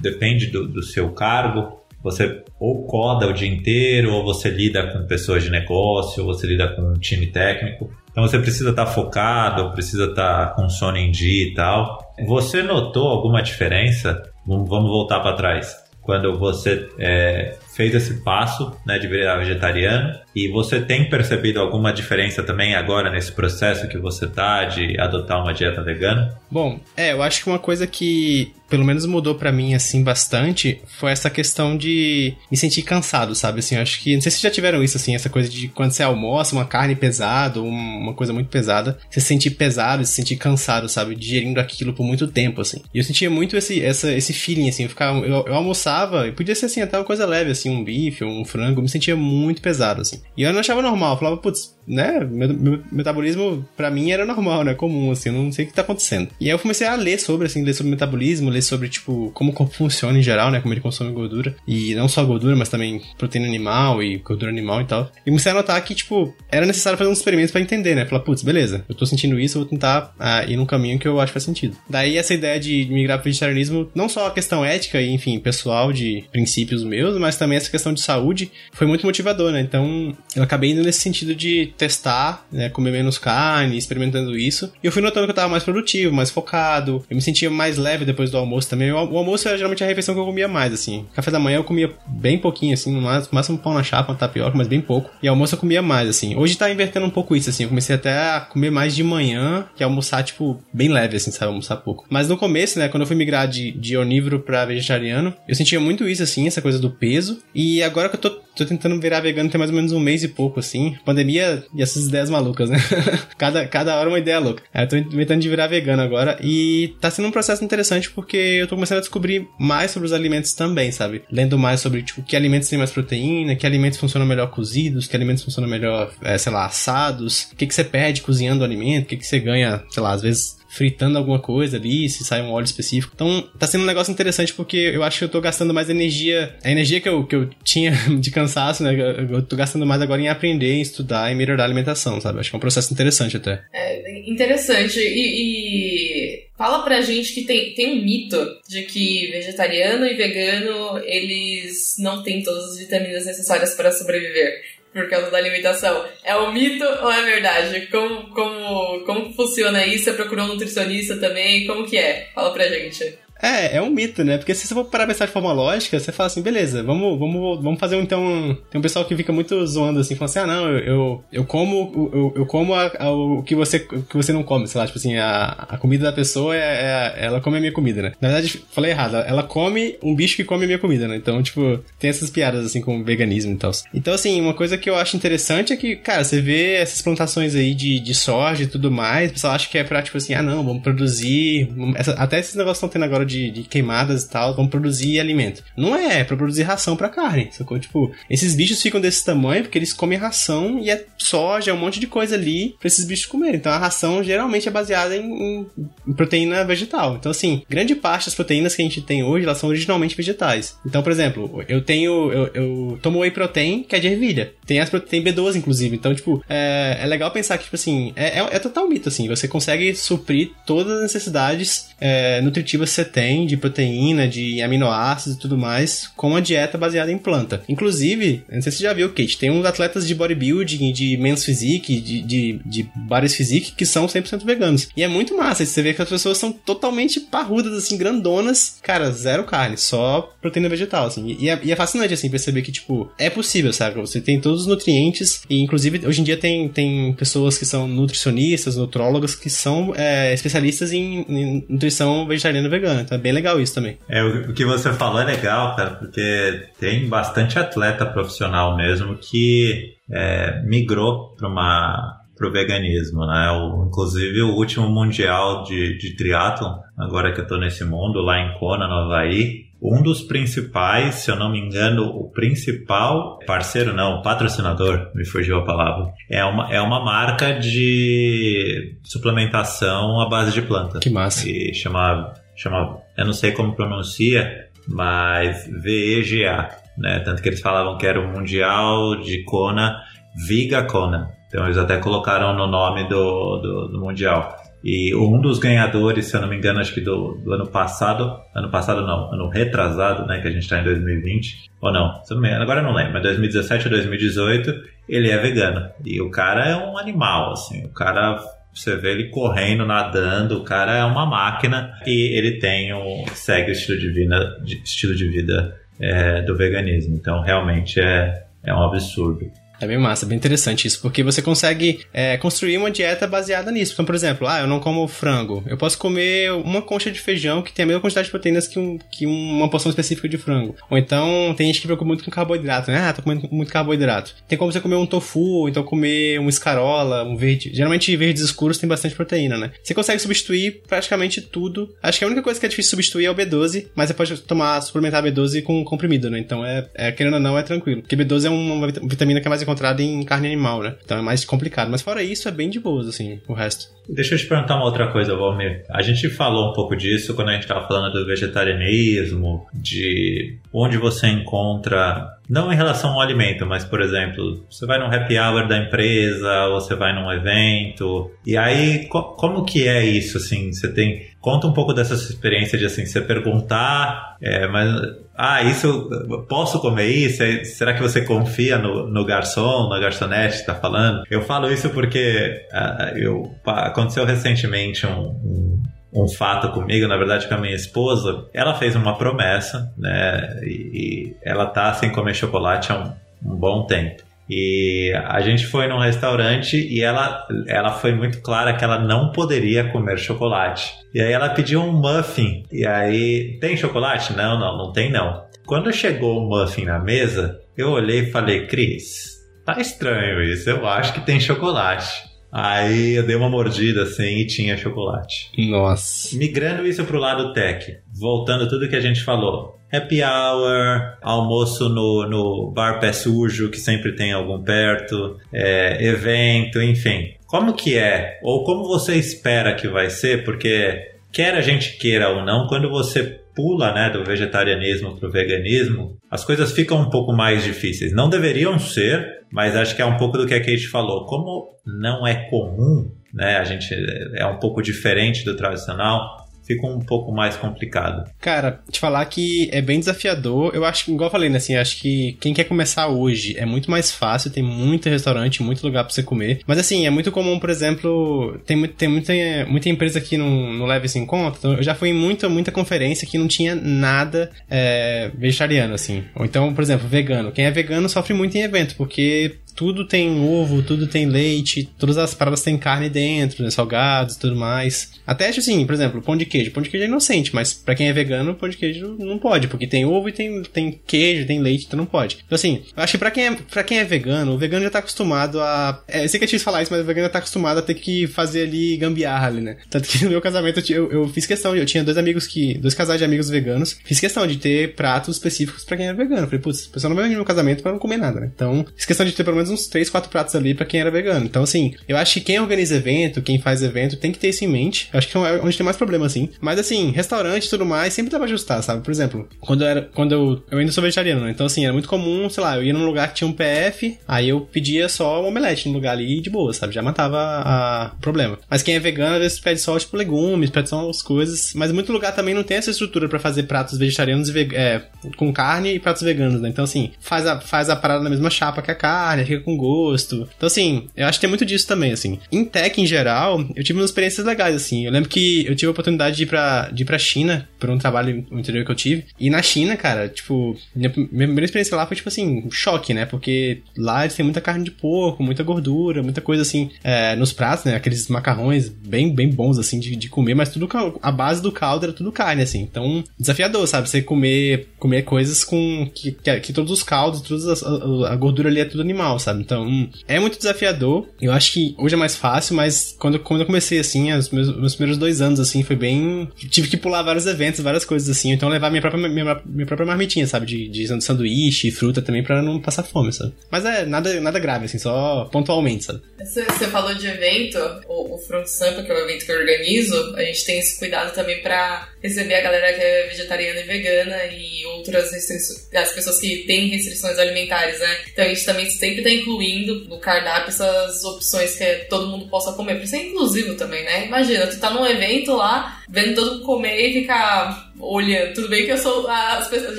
depende do, do seu cargo. Você ou coda o dia inteiro, ou você lida com pessoas de negócio, ou você lida com um time técnico. Então você precisa estar focado, precisa estar com sono em dia e tal. Você notou alguma diferença? Vamos voltar para trás. Quando você é, fez esse passo né, de virar vegetariano e você tem percebido alguma diferença também agora nesse processo que você tá de adotar uma dieta vegana? Bom, é, eu acho que uma coisa que pelo menos mudou para mim assim bastante foi essa questão de me sentir cansado, sabe? Assim, acho que não sei se já tiveram isso assim, essa coisa de quando você almoça uma carne pesada, uma coisa muito pesada, você se sentir pesado, se sentir cansado, sabe? Digerindo aquilo por muito tempo assim. E eu sentia muito esse essa, esse feeling assim, eu ficava eu, eu almoçava e podia ser assim até uma coisa leve assim, um bife um frango, eu me sentia muito pesado assim. E eu não achava normal, eu falava, putz, né, meu, meu metabolismo para mim era normal, né, comum assim, eu não sei o que tá acontecendo. E aí eu comecei a ler sobre assim, ler sobre metabolismo, ler sobre, tipo, como o corpo funciona em geral, né? Como ele consome gordura. E não só gordura, mas também proteína animal e gordura animal e tal. E comecei a notar que, tipo, era necessário fazer um experimento para entender, né? Falar, putz, beleza, eu tô sentindo isso, eu vou tentar ah, ir num caminho que eu acho que faz sentido. Daí essa ideia de migrar pro vegetarianismo, não só a questão ética e, enfim, pessoal de princípios meus, mas também essa questão de saúde foi muito motivador, né? Então, eu acabei indo nesse sentido de testar, né? Comer menos carne, experimentando isso. E eu fui notando que eu tava mais produtivo, mais focado, eu me sentia mais leve depois do almoço também. O almoço era geralmente a refeição que eu comia mais, assim. Café da manhã eu comia bem pouquinho, assim, no máximo pão na chapa, uma tapioca, mas bem pouco. E almoço eu comia mais, assim. Hoje tá invertendo um pouco isso, assim. Eu comecei até a comer mais de manhã, que é almoçar, tipo, bem leve, assim, sabe? Almoçar pouco. Mas no começo, né, quando eu fui migrar de, de onívoro pra vegetariano, eu sentia muito isso, assim, essa coisa do peso. E agora que eu tô, tô tentando virar vegano tem mais ou menos um mês e pouco, assim. Pandemia e essas ideias malucas, né? (laughs) cada, cada hora uma ideia louca. Eu tô inventando de virar vegano agora. E tá sendo um processo interessante porque eu tô começando a descobrir mais sobre os alimentos também, sabe? Lendo mais sobre, tipo, que alimentos têm mais proteína, que alimentos funcionam melhor cozidos, que alimentos funcionam melhor, é, sei lá, assados, o que, que você perde cozinhando o alimento, o que, que você ganha, sei lá, às vezes fritando alguma coisa ali, se sai um óleo específico. Então, tá sendo um negócio interessante porque eu acho que eu tô gastando mais energia. A energia que eu, que eu tinha (laughs) de cansaço, né? Eu tô gastando mais agora em aprender, em estudar e melhorar a alimentação, sabe? Acho que é um processo interessante até. É, interessante. E, e Fala pra gente que tem, tem um mito de que vegetariano e vegano eles não têm todas as vitaminas necessárias para sobreviver por causa da alimentação. É um mito ou é verdade? Como, como, como funciona isso? Você procurou um nutricionista também? Como que é? Fala pra gente. É, é um mito, né? Porque se você for parar pra pensar de forma lógica, você fala assim, beleza, vamos, vamos, vamos fazer então. Tem um pessoal que fica muito zoando assim, falando assim, ah, não, eu, eu como, eu, eu como a, a, o que você, que você não come, sei lá, tipo assim, a, a comida da pessoa é, é, Ela come a minha comida, né? Na verdade, falei errado, ela come um bicho que come a minha comida, né? Então, tipo, tem essas piadas assim com veganismo e tal. Então, assim, uma coisa que eu acho interessante é que, cara, você vê essas plantações aí de, de soja e tudo mais, o pessoal acha que é pra, tipo assim, ah, não, vamos produzir. Essa, até esses negócios estão tendo agora de, de queimadas e tal, vão produzir alimento. Não é, é pra produzir ração pra carne, sacou? Tipo, esses bichos ficam desse tamanho porque eles comem ração e é soja, é um monte de coisa ali pra esses bichos comerem. Então a ração geralmente é baseada em, em proteína vegetal. Então, assim, grande parte das proteínas que a gente tem hoje, elas são originalmente vegetais. Então, por exemplo, eu tenho, eu, eu tomo whey protein, que é de ervilha. Tem as tem B12, inclusive. Então, tipo, é, é legal pensar que, tipo assim, é, é, é total mito, assim. Você consegue suprir todas as necessidades é, nutritivas você tem, de proteína, de aminoácidos e tudo mais, com uma dieta baseada em planta. Inclusive, não sei se você já viu, Kate, tem uns atletas de bodybuilding, de men's physique, de, de, de bares physique, que são 100% veganos. E é muito massa, você vê que as pessoas são totalmente parrudas, assim, grandonas, cara, zero carne, só proteína vegetal, assim. E é, e é fascinante, assim, perceber que, tipo, é possível, sabe? Você tem todos os nutrientes, e inclusive, hoje em dia tem, tem pessoas que são nutricionistas, nutrólogas, que são é, especialistas em, em, nutrição vegetariana vegana. Então é bem legal isso também. É, o, o que você falou é legal, cara, porque tem bastante atleta profissional mesmo que é, migrou para uma pro veganismo, né? O, inclusive o último mundial de, de triatlon, agora que eu tô nesse mundo, lá em Kona, no Havaí, um dos principais, se eu não me engano, o principal parceiro, não, patrocinador, me fugiu a palavra, é uma, é uma marca de suplementação à base de planta. Que massa. E chama, chama eu não sei como pronuncia, mas VEGA, né? Tanto que eles falavam que era o Mundial de Kona, Viga Kona. Então eles até colocaram no nome do, do, do Mundial. E um dos ganhadores, se eu não me engano, acho que do, do ano passado, ano passado não, ano retrasado, né, que a gente está em 2020, ou não, se não me engano, agora eu não lembro, mas 2017 ou 2018, ele é vegano. E o cara é um animal, assim, o cara você vê ele correndo, nadando, o cara é uma máquina e ele tem um, segue o estilo de vida, estilo de vida é, do veganismo. Então realmente é, é um absurdo. É bem massa, bem interessante isso, porque você consegue é, construir uma dieta baseada nisso. Então, por exemplo, ah, eu não como frango. Eu posso comer uma concha de feijão que tem a mesma quantidade de proteínas que, um, que uma porção específica de frango. Ou então, tem gente que preocupa muito com carboidrato, né? Ah, tô comendo muito carboidrato. Tem como você comer um tofu, então comer um escarola, um verde. Geralmente, verdes escuros tem bastante proteína, né? Você consegue substituir praticamente tudo. Acho que a única coisa que é difícil substituir é o B12, mas você pode tomar, suplementar B12 com comprimido, né? Então, é, é querendo ou não, é tranquilo. Porque B12 é uma vitamina que é mais encontrada em carne animal, né? Então é mais complicado. Mas fora isso, é bem de boas, assim, o resto. Deixa eu te perguntar uma outra coisa, Valmir. A gente falou um pouco disso quando a gente estava falando do vegetarianismo, de onde você encontra, não em relação ao alimento, mas por exemplo, você vai num happy hour da empresa, você vai num evento, e aí co como que é isso, assim? Você tem conta um pouco dessa experiência de assim, você perguntar, é, mas ah, isso posso comer isso? Será que você confia no, no garçom, na garçonete que está falando? Eu falo isso porque uh, eu, aconteceu recentemente um, um um fato comigo, na verdade com a minha esposa, ela fez uma promessa, né? E, e ela tá sem comer chocolate há um, um, bom tempo. E a gente foi num restaurante e ela, ela foi muito clara que ela não poderia comer chocolate. E aí ela pediu um muffin. E aí, tem chocolate? Não, não, não tem não. Quando chegou o muffin na mesa, eu olhei e falei, Cris, tá estranho isso, eu acho que tem chocolate. Aí eu dei uma mordida assim e tinha chocolate. Nossa. Migrando isso pro lado tech, voltando tudo que a gente falou. Happy hour, almoço no, no bar pé sujo, que sempre tem algum perto, é, evento, enfim. Como que é? Ou como você espera que vai ser? Porque quer a gente queira ou não, quando você pula né, do vegetarianismo para o veganismo, as coisas ficam um pouco mais difíceis. Não deveriam ser, mas acho que é um pouco do que a Kate falou. Como não é comum, né, a gente é um pouco diferente do tradicional, fica um pouco mais complicado. Cara, te falar que é bem desafiador. Eu acho que, igual eu falei, né, assim, acho que quem quer começar hoje é muito mais fácil, tem muito restaurante, muito lugar pra você comer. Mas assim, é muito comum, por exemplo, tem, tem muita, muita empresa que não, não leva isso em conta. Então, eu já fui em muita, muita conferência que não tinha nada é, vegetariano, assim. Ou então, por exemplo, vegano. Quem é vegano sofre muito em evento, porque tudo tem ovo, tudo tem leite, todas as paradas têm carne dentro, né, salgados tudo mais. Até, tipo assim, por exemplo, pão de queijo. Pão de queijo é inocente, mas para quem é vegano, pão de queijo não pode, porque tem ovo e tem, tem queijo, tem leite, então não pode. Então, assim, eu acho que pra quem é, pra quem é vegano, o vegano já tá acostumado a... É, eu sei que é difícil falar isso, mas o vegano já tá acostumado a ter que fazer ali gambiarra ali, né? Tanto que (laughs) no meu casamento eu, eu fiz questão, eu tinha dois amigos que... Dois casais de amigos veganos, fiz questão de ter pratos específicos para quem é vegano. Falei, putz, o pessoal não vai vir no meu casamento pra não comer nada, né? Então, fiz questão de ter pelo menos menos uns 3, 4 pratos ali para quem era vegano. Então, assim, eu acho que quem organiza evento, quem faz evento, tem que ter isso em mente. Eu acho que é onde tem mais problema, assim. Mas, assim, restaurante e tudo mais, sempre dá pra ajustar, sabe? Por exemplo, quando eu era. Quando eu. Eu ainda sou vegetariano, né? Então, assim, era muito comum, sei lá, eu ia num lugar que tinha um PF, aí eu pedia só um omelete no lugar ali de boa, sabe? Já matava o problema. Mas quem é vegano, às vezes pede só, tipo, legumes, pede só as coisas. Mas muito lugar também não tem essa estrutura para fazer pratos vegetarianos e é, com carne e pratos veganos, né? Então, assim, faz a, faz a parada na mesma chapa que a carne, com gosto. Então, assim, eu acho que tem muito disso também, assim. Em tech, em geral, eu tive umas experiências legais, assim. Eu lembro que eu tive a oportunidade de ir pra, de ir pra China, por um trabalho no interior que eu tive. E na China, cara, tipo, minha, minha primeira experiência lá foi, tipo assim, um choque, né? Porque lá eles têm muita carne de porco, muita gordura, muita coisa assim, é, nos pratos, né? Aqueles macarrões bem, bem bons, assim, de, de comer, mas tudo a base do caldo era tudo carne, assim. Então, desafiador, sabe? Você comer, comer coisas com que, que, que todos os caldos, toda a, a, gordura ali é tudo animal, sabe? Então, hum, é muito desafiador. Eu acho que hoje é mais fácil, mas quando, quando eu comecei, assim, os meus, meus primeiros dois anos, assim, foi bem. Tive que pular vários eventos, várias coisas assim. Então, levar minha própria, minha, minha própria marmitinha, sabe? De, de sanduíche, fruta também, pra não passar fome, sabe? Mas é nada, nada grave, assim, só pontualmente, sabe? Você, falou de evento, o, o Front Sampa, que é o evento que eu organizo, a gente tem esse cuidado também pra receber a galera que é vegetariana e vegana e outras restrições, as pessoas que têm restrições alimentares, né? Então a gente também sempre tá incluindo no cardápio essas opções que todo mundo possa comer. Isso é inclusivo também, né? Imagina, tu tá num evento lá, vendo todo mundo comer e ficar olhando. Tudo bem que eu sou as pessoas,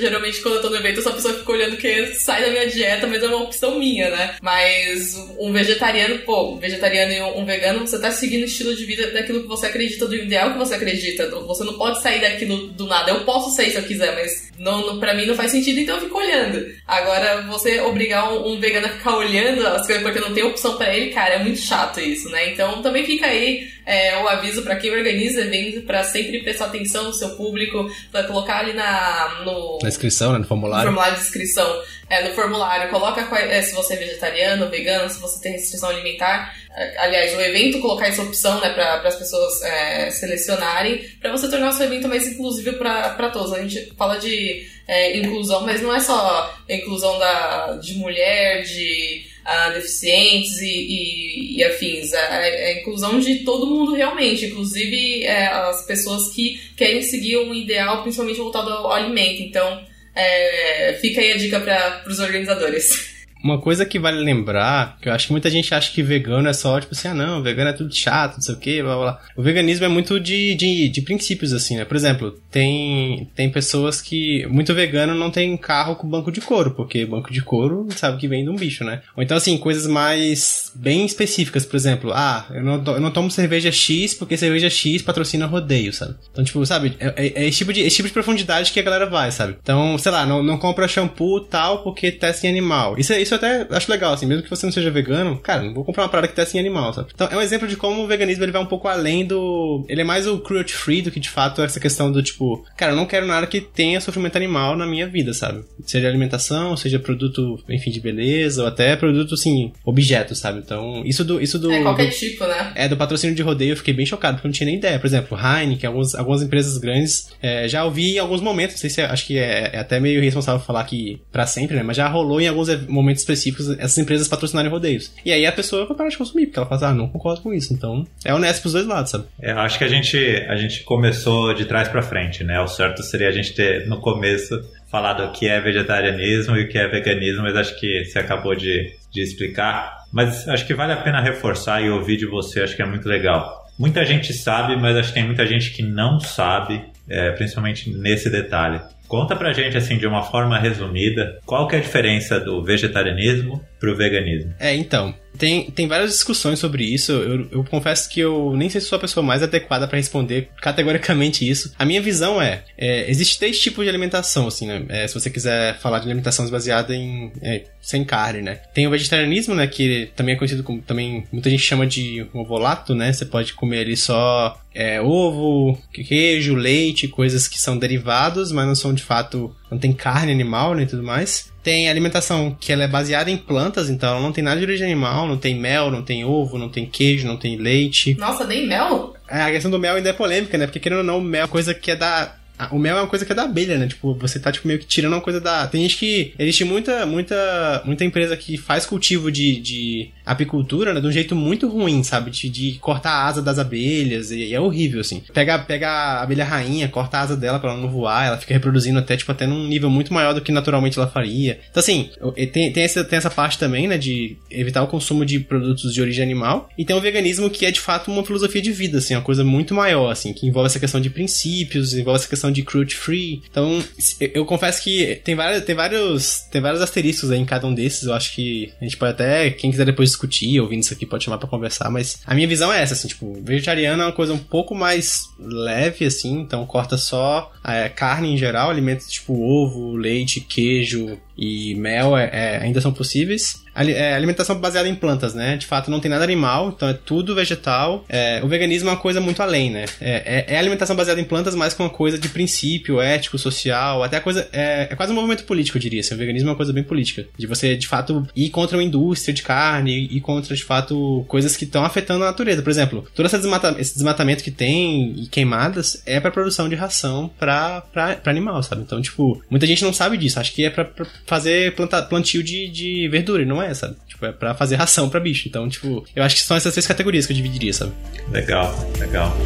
geralmente quando eu tô no evento, eu sou a pessoa que fica olhando que sai da minha dieta, mas é uma opção minha, né? Mas um vegetariano, pô, um vegetariano e um vegano, você tá seguindo o estilo de vida daquilo que você acredita, do ideal que você acredita. Você não pode sair daquilo do nada. Eu posso sair se eu quiser, mas não, não, pra mim não faz sentido, então eu fico olhando. Agora, você obrigar um, um vegano a ficar olhando as coisas porque não tem opção para ele, cara, é muito chato isso, né? Então também fica aí é, o aviso para quem organiza evento para sempre prestar atenção no seu público, para colocar ali na, no, na inscrição, né, no formulário. No formulário de inscrição. É, no formulário, coloca é, se você é vegetariano, vegano, se você tem restrição alimentar. É, aliás, o evento colocar essa opção né, para as pessoas é, selecionarem, para você tornar o seu evento mais inclusivo para todos. A gente fala de é, inclusão, mas não é só inclusão da, de mulher, de a deficientes e, e, e afins. A, a, inclusão de todo mundo realmente, inclusive é, as pessoas que querem seguir um ideal principalmente voltado ao alimento. Então, é, fica aí a dica para os organizadores. (laughs) Uma coisa que vale lembrar, que eu acho que muita gente acha que vegano é só, tipo assim, ah não, vegano é tudo chato, não sei o que, blá blá. O veganismo é muito de, de, de princípios, assim, né? Por exemplo, tem, tem pessoas que. Muito vegano não tem carro com banco de couro, porque banco de couro sabe que vem de um bicho, né? Ou então, assim, coisas mais bem específicas, por exemplo, ah, eu não, eu não tomo cerveja X porque cerveja X patrocina rodeio, sabe? Então, tipo, sabe, é, é, é esse, tipo de, esse tipo de profundidade que a galera vai, sabe? Então, sei lá, não, não compra shampoo tal porque testa em animal. Isso, é, isso eu até acho legal, assim, mesmo que você não seja vegano, cara, não vou comprar uma parada que testa em animal, sabe? Então, é um exemplo de como o veganismo ele vai um pouco além do. Ele é mais o cruelty free do que de fato essa questão do tipo, cara, eu não quero nada que tenha sofrimento animal na minha vida, sabe? Seja alimentação, seja produto, enfim, de beleza, ou até produto, assim, objeto, sabe? Então, isso do. Isso do é qualquer do, tipo, né? É, do patrocínio de rodeio eu fiquei bem chocado, porque eu não tinha nem ideia. Por exemplo, Heineken, alguns, algumas empresas grandes, é, já ouvi em alguns momentos, não sei se é, acho que é, é até meio irresponsável falar que para sempre, né? Mas já rolou em alguns momentos específicos essas empresas patrocinarem rodeios. E aí a pessoa vai parar de consumir, porque ela fala, assim, ah, não concordo com isso. Então, é honesto pros dois lados, sabe? É, eu acho que a gente, a gente começou de trás para frente, né? O certo seria a gente ter, no começo, falado o que é vegetarianismo e o que é veganismo, mas acho que você acabou de, de explicar. Mas acho que vale a pena reforçar e ouvir de você, acho que é muito legal. Muita gente sabe, mas acho que tem muita gente que não sabe, é, principalmente nesse detalhe. Conta pra gente, assim, de uma forma resumida, qual que é a diferença do vegetarianismo pro veganismo? É, então, tem, tem várias discussões sobre isso. Eu, eu confesso que eu nem sei se sou a pessoa mais adequada para responder categoricamente isso. A minha visão é, é existe três tipos de alimentação, assim, né? É, se você quiser falar de alimentação baseada em é, sem carne, né? Tem o vegetarianismo, né? Que também é conhecido como também muita gente chama de ovolato, né? Você pode comer ali só é, ovo, queijo, leite, coisas que são derivados, mas não são de fato não tem carne animal nem tudo mais. Tem alimentação que ela é baseada em plantas, então ela não tem nada de origem animal, não tem mel, não tem ovo, não tem queijo, não tem leite. Nossa, nem mel? É, a questão do mel ainda é polêmica, né? Porque querendo ou não, mel é coisa que é da o mel é uma coisa que é da abelha, né? Tipo, você tá tipo, meio que tirando uma coisa da. Tem gente que. Existe muita, muita, muita empresa que faz cultivo de, de apicultura, né? De um jeito muito ruim, sabe? De, de cortar a asa das abelhas. E, e, é horrível, assim. Pega, pega a abelha rainha, corta a asa dela pra ela não voar, ela fica reproduzindo até, tipo, até num nível muito maior do que naturalmente ela faria. Então, assim, tem, tem, essa, tem essa parte também, né? De evitar o consumo de produtos de origem animal. E tem o veganismo que é de fato uma filosofia de vida, assim, uma coisa muito maior, assim, que envolve essa questão de princípios, envolve essa questão de cruelty free. Então, eu, confesso que tem vários, tem vários, tem vários asteriscos aí em cada um desses. Eu acho que a gente pode até, quem quiser depois discutir, ouvindo isso aqui, pode chamar para conversar. Mas a minha visão é essa, assim, tipo, vegetariano é uma coisa um pouco mais leve, assim, então corta só é, carne em geral, alimentos tipo ovo, leite, queijo, e mel é, é, ainda são possíveis. É, alimentação baseada em plantas, né? De fato, não tem nada animal, então é tudo vegetal. É, o veganismo é uma coisa muito além, né? É, é, é, alimentação baseada em plantas, mas com uma coisa de princípio, ético, social, até coisa. É, é, quase um movimento político, eu diria. Assim, o veganismo é uma coisa bem política. De você, de fato, ir contra uma indústria de carne, ir contra, de fato, coisas que estão afetando a natureza. Por exemplo, todo esse desmatamento, esse desmatamento que tem e queimadas é para produção de ração para animal, sabe? Então, tipo, muita gente não sabe disso. Acho que é para fazer planta, plantio de, de verdura, não é, sabe? Tipo, é pra fazer ração pra bicho. Então, tipo, eu acho que são essas três categorias que eu dividiria, sabe? Legal, legal.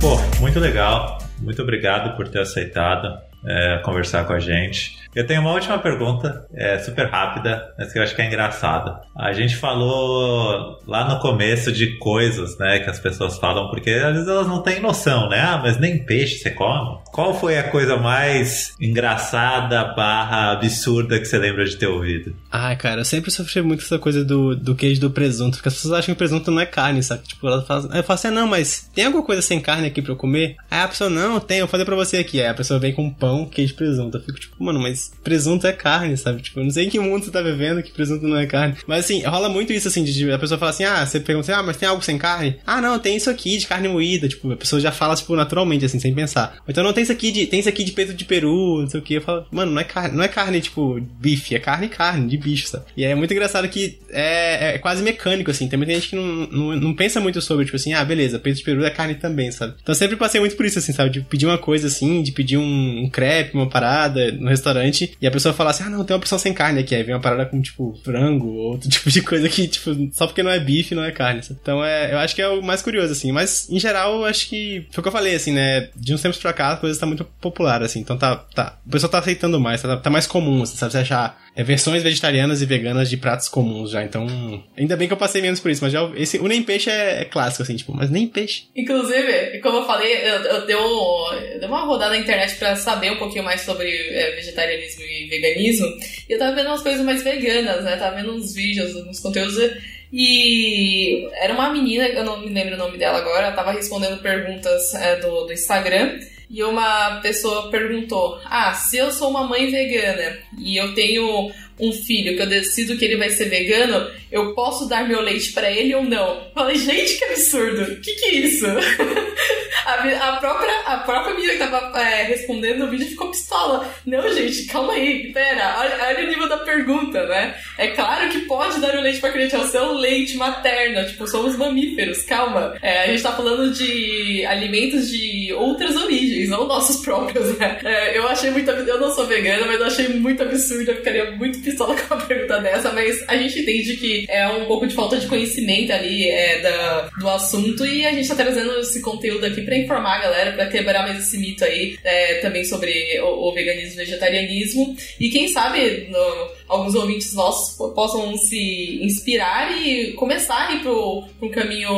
Pô, muito legal. Muito obrigado por ter aceitado é, conversar com a gente. Eu tenho uma última pergunta, é, super rápida, mas que eu acho que é engraçada. A gente falou lá no começo de coisas, né, que as pessoas falam, porque às vezes elas não têm noção, né? Ah, mas nem peixe você come? Qual foi a coisa mais engraçada barra absurda que você lembra de ter ouvido? Ai, cara, eu sempre sofri muito essa coisa do, do queijo do presunto, porque as pessoas acham que presunto não é carne, sabe? Tipo, ela fala, eu falo assim, ah, não, mas tem alguma coisa sem carne aqui pra eu comer? Aí a pessoa, não, tem, eu fazer pra você aqui. Aí a pessoa vem com pão, queijo e presunto. Eu fico tipo, mano, mas presunto é carne, sabe? Tipo, não sei em que mundo você tá vivendo que presunto não é carne. Mas assim, rola muito isso assim, de a pessoa fala assim, ah, você pergunta assim, ah, mas tem algo sem carne? Ah, não, tem isso aqui de carne moída. Tipo, a pessoa já fala, tipo, naturalmente, assim, sem pensar. Então não tem isso aqui de. Tem isso aqui de peito de peru, não sei o que. Eu falo, mano, não é carne, não é carne, tipo, bife, é carne carne, de bicho, sabe? E é muito engraçado que é, é quase mecânico, assim. Tem muita gente que não, não, não pensa muito sobre, tipo assim, ah, beleza, peito de peru é carne também, sabe? Então sempre passei muito por isso, assim, sabe? De pedir uma coisa assim, de pedir um, um crepe, uma parada no restaurante, e a pessoa falar assim, ah, não, tem uma opção sem carne aqui. Aí vem uma parada com, tipo, frango ou outro (laughs) tipo de coisa que, tipo, só porque não é bife, não é carne. Então, é, eu acho que é o mais curioso, assim. Mas, em geral, eu acho que foi o que eu falei, assim, né? De uns tempos pra cá, a coisa tá muito popular, assim. Então, tá, tá. O pessoal tá aceitando mais, tá, tá mais comum, assim, sabe? Você achar é, versões vegetarianas e veganas de pratos comuns já. Então, ainda bem que eu passei menos por isso, mas já esse, o nem peixe é, é clássico, assim, tipo, mas nem peixe. Inclusive, como eu falei, eu, eu, dei, eu dei uma rodada na internet pra saber um pouquinho mais sobre é, vegetarianismo e veganismo. E eu tava vendo umas coisas mais veganas, né? Tava vendo uns vídeos, uns conteúdos. E era uma menina, eu não me lembro o nome dela agora, ela tava respondendo perguntas é, do, do Instagram. E uma pessoa perguntou: Ah, se eu sou uma mãe vegana e eu tenho um filho que eu decido que ele vai ser vegano, eu posso dar meu leite para ele ou não? Falei, gente, que absurdo! O que, que é isso? (laughs) a, a, própria, a própria menina que tava é, respondendo no vídeo ficou pistola. Não, gente, calma aí, pera, olha, olha, o nível da pergunta, né? É claro que pode dar o leite pra criança, é o seu leite materno, tipo, somos mamíferos, calma. É, a gente tá falando de alimentos de outras origens, não nossos próprios, né? É, eu achei muito. Eu não sou vegana, mas eu achei muito absurdo, eu ficaria muito pistola com uma pergunta dessa, mas a gente entende que é um pouco de falta de conhecimento ali é, da, do assunto e a gente tá trazendo esse conteúdo aqui para informar a galera, para quebrar mais esse mito aí é, também sobre o, o veganismo e vegetarianismo. E quem sabe no, alguns ouvintes nossos possam se inspirar e começar a ir pro, pro caminho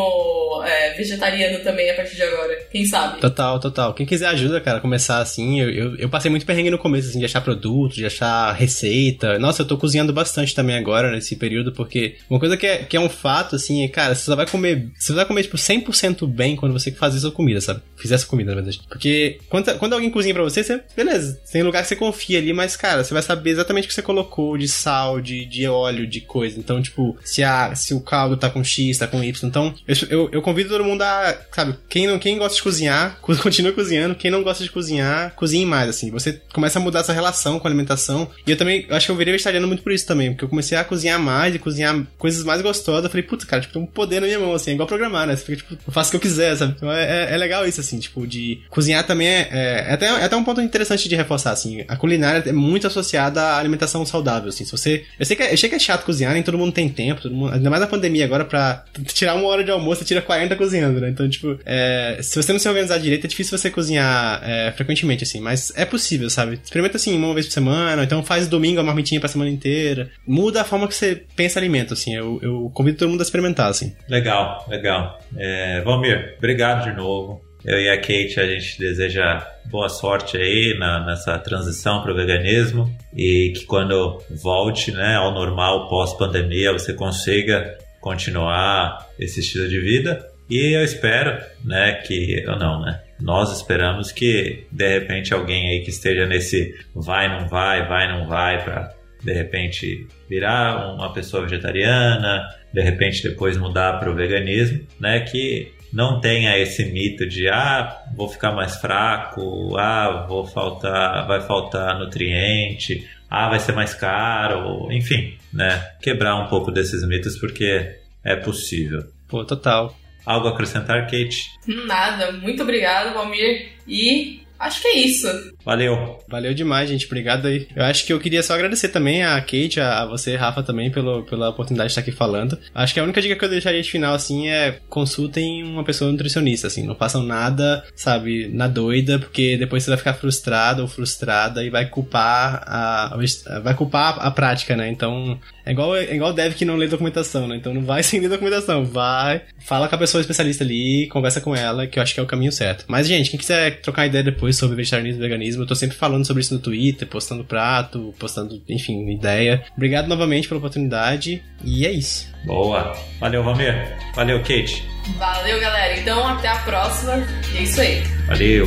é, vegetariano também a partir de agora. Quem sabe? Total, total. Quem quiser ajuda, cara, começar assim. Eu, eu, eu passei muito perrengue no começo, assim, de achar produto, de achar receita. Nossa, eu tô cozinhando bastante também agora, nesse período, porque uma coisa que é, que é um fato, assim, é, cara, você só vai comer. Você vai comer, tipo, 100% bem quando você faz a sua comida, sabe? sabe? Fizesse comida, na verdade. Porque quando, quando alguém cozinha pra você, você, beleza, tem lugar que você confia ali, mas, cara, você vai saber exatamente o que você colocou de sal, de, de óleo, de coisa. Então, tipo, se, a, se o caldo tá com X, tá com Y. Então, eu, eu, eu convido todo mundo a, sabe, quem, não, quem gosta de cozinhar, (laughs) continua cozinhando. Quem não gosta de cozinhar, cozinhe mais, assim. Você começa a mudar essa relação com a alimentação. E eu também, eu acho que eu virei muito por isso também, porque eu comecei a cozinhar mais e cozinhar coisas mais gostosas. Eu falei, puta, cara, tipo, tem um poder na minha mão, assim, é igual programar, né? Você fica, tipo, eu faço o que eu quiser, sabe? Então é, é, é legal isso, assim, tipo, de cozinhar também é, é, é, até, é até um ponto interessante de reforçar, assim. A culinária é muito associada à alimentação saudável, assim. Se você. Eu sei que é, eu sei que é chato cozinhar, nem todo mundo tem tempo, todo mundo, ainda mais na pandemia agora, pra tirar uma hora de almoço, você tira 40 cozinhando, né? Então, tipo, é, se você não se organizar direito, é difícil você cozinhar é, frequentemente, assim. Mas é possível, sabe? Experimenta assim, uma vez por semana, então faz domingo a marmitinha pra semana inteira. Muda a forma que você pensa alimento, assim. Eu, eu convido todo mundo a experimentar, assim. Legal, legal. É, Valmir, obrigado de novo. Eu e a Kate, a gente deseja boa sorte aí na, nessa transição para o veganismo e que quando volte né, ao normal pós-pandemia você consiga continuar esse estilo de vida. E eu espero, né, que ou não, né? Nós esperamos que de repente alguém aí que esteja nesse vai não vai, vai não vai para de repente virar uma pessoa vegetariana, de repente depois mudar para o veganismo, né, que não tenha esse mito de ah, vou ficar mais fraco, ah, vou faltar, vai faltar nutriente, ah, vai ser mais caro, enfim, né? Quebrar um pouco desses mitos porque é possível. Pô, total. Algo a acrescentar, Kate? Nada. Muito obrigado, Valmir. E Acho que é isso. Valeu. Valeu demais, gente. Obrigado aí. Eu acho que eu queria só agradecer também a Kate, a, você, Rafa, também, pelo, pela oportunidade de estar aqui falando. Acho que a única dica que eu deixaria de final, assim, é consultem uma pessoa nutricionista, assim. Não façam nada, sabe, na doida, porque depois você vai ficar frustrado ou frustrada e vai culpar a, vai culpar a prática, né? Então, é igual, é igual dev que não lê documentação, né? Então não vai (laughs) sem ler documentação. Vai, fala com a pessoa especialista ali, conversa com ela, que eu acho que é o caminho certo. Mas, gente, quem quiser trocar ideia depois sobre vegetarianismo e veganismo, eu tô sempre falando sobre isso no Twitter, postando prato, postando, enfim, ideia. Obrigado novamente pela oportunidade e é isso. Boa. Valeu, Valmir. Valeu, Kate. Valeu, galera. Então, até a próxima. E é isso aí. Valeu.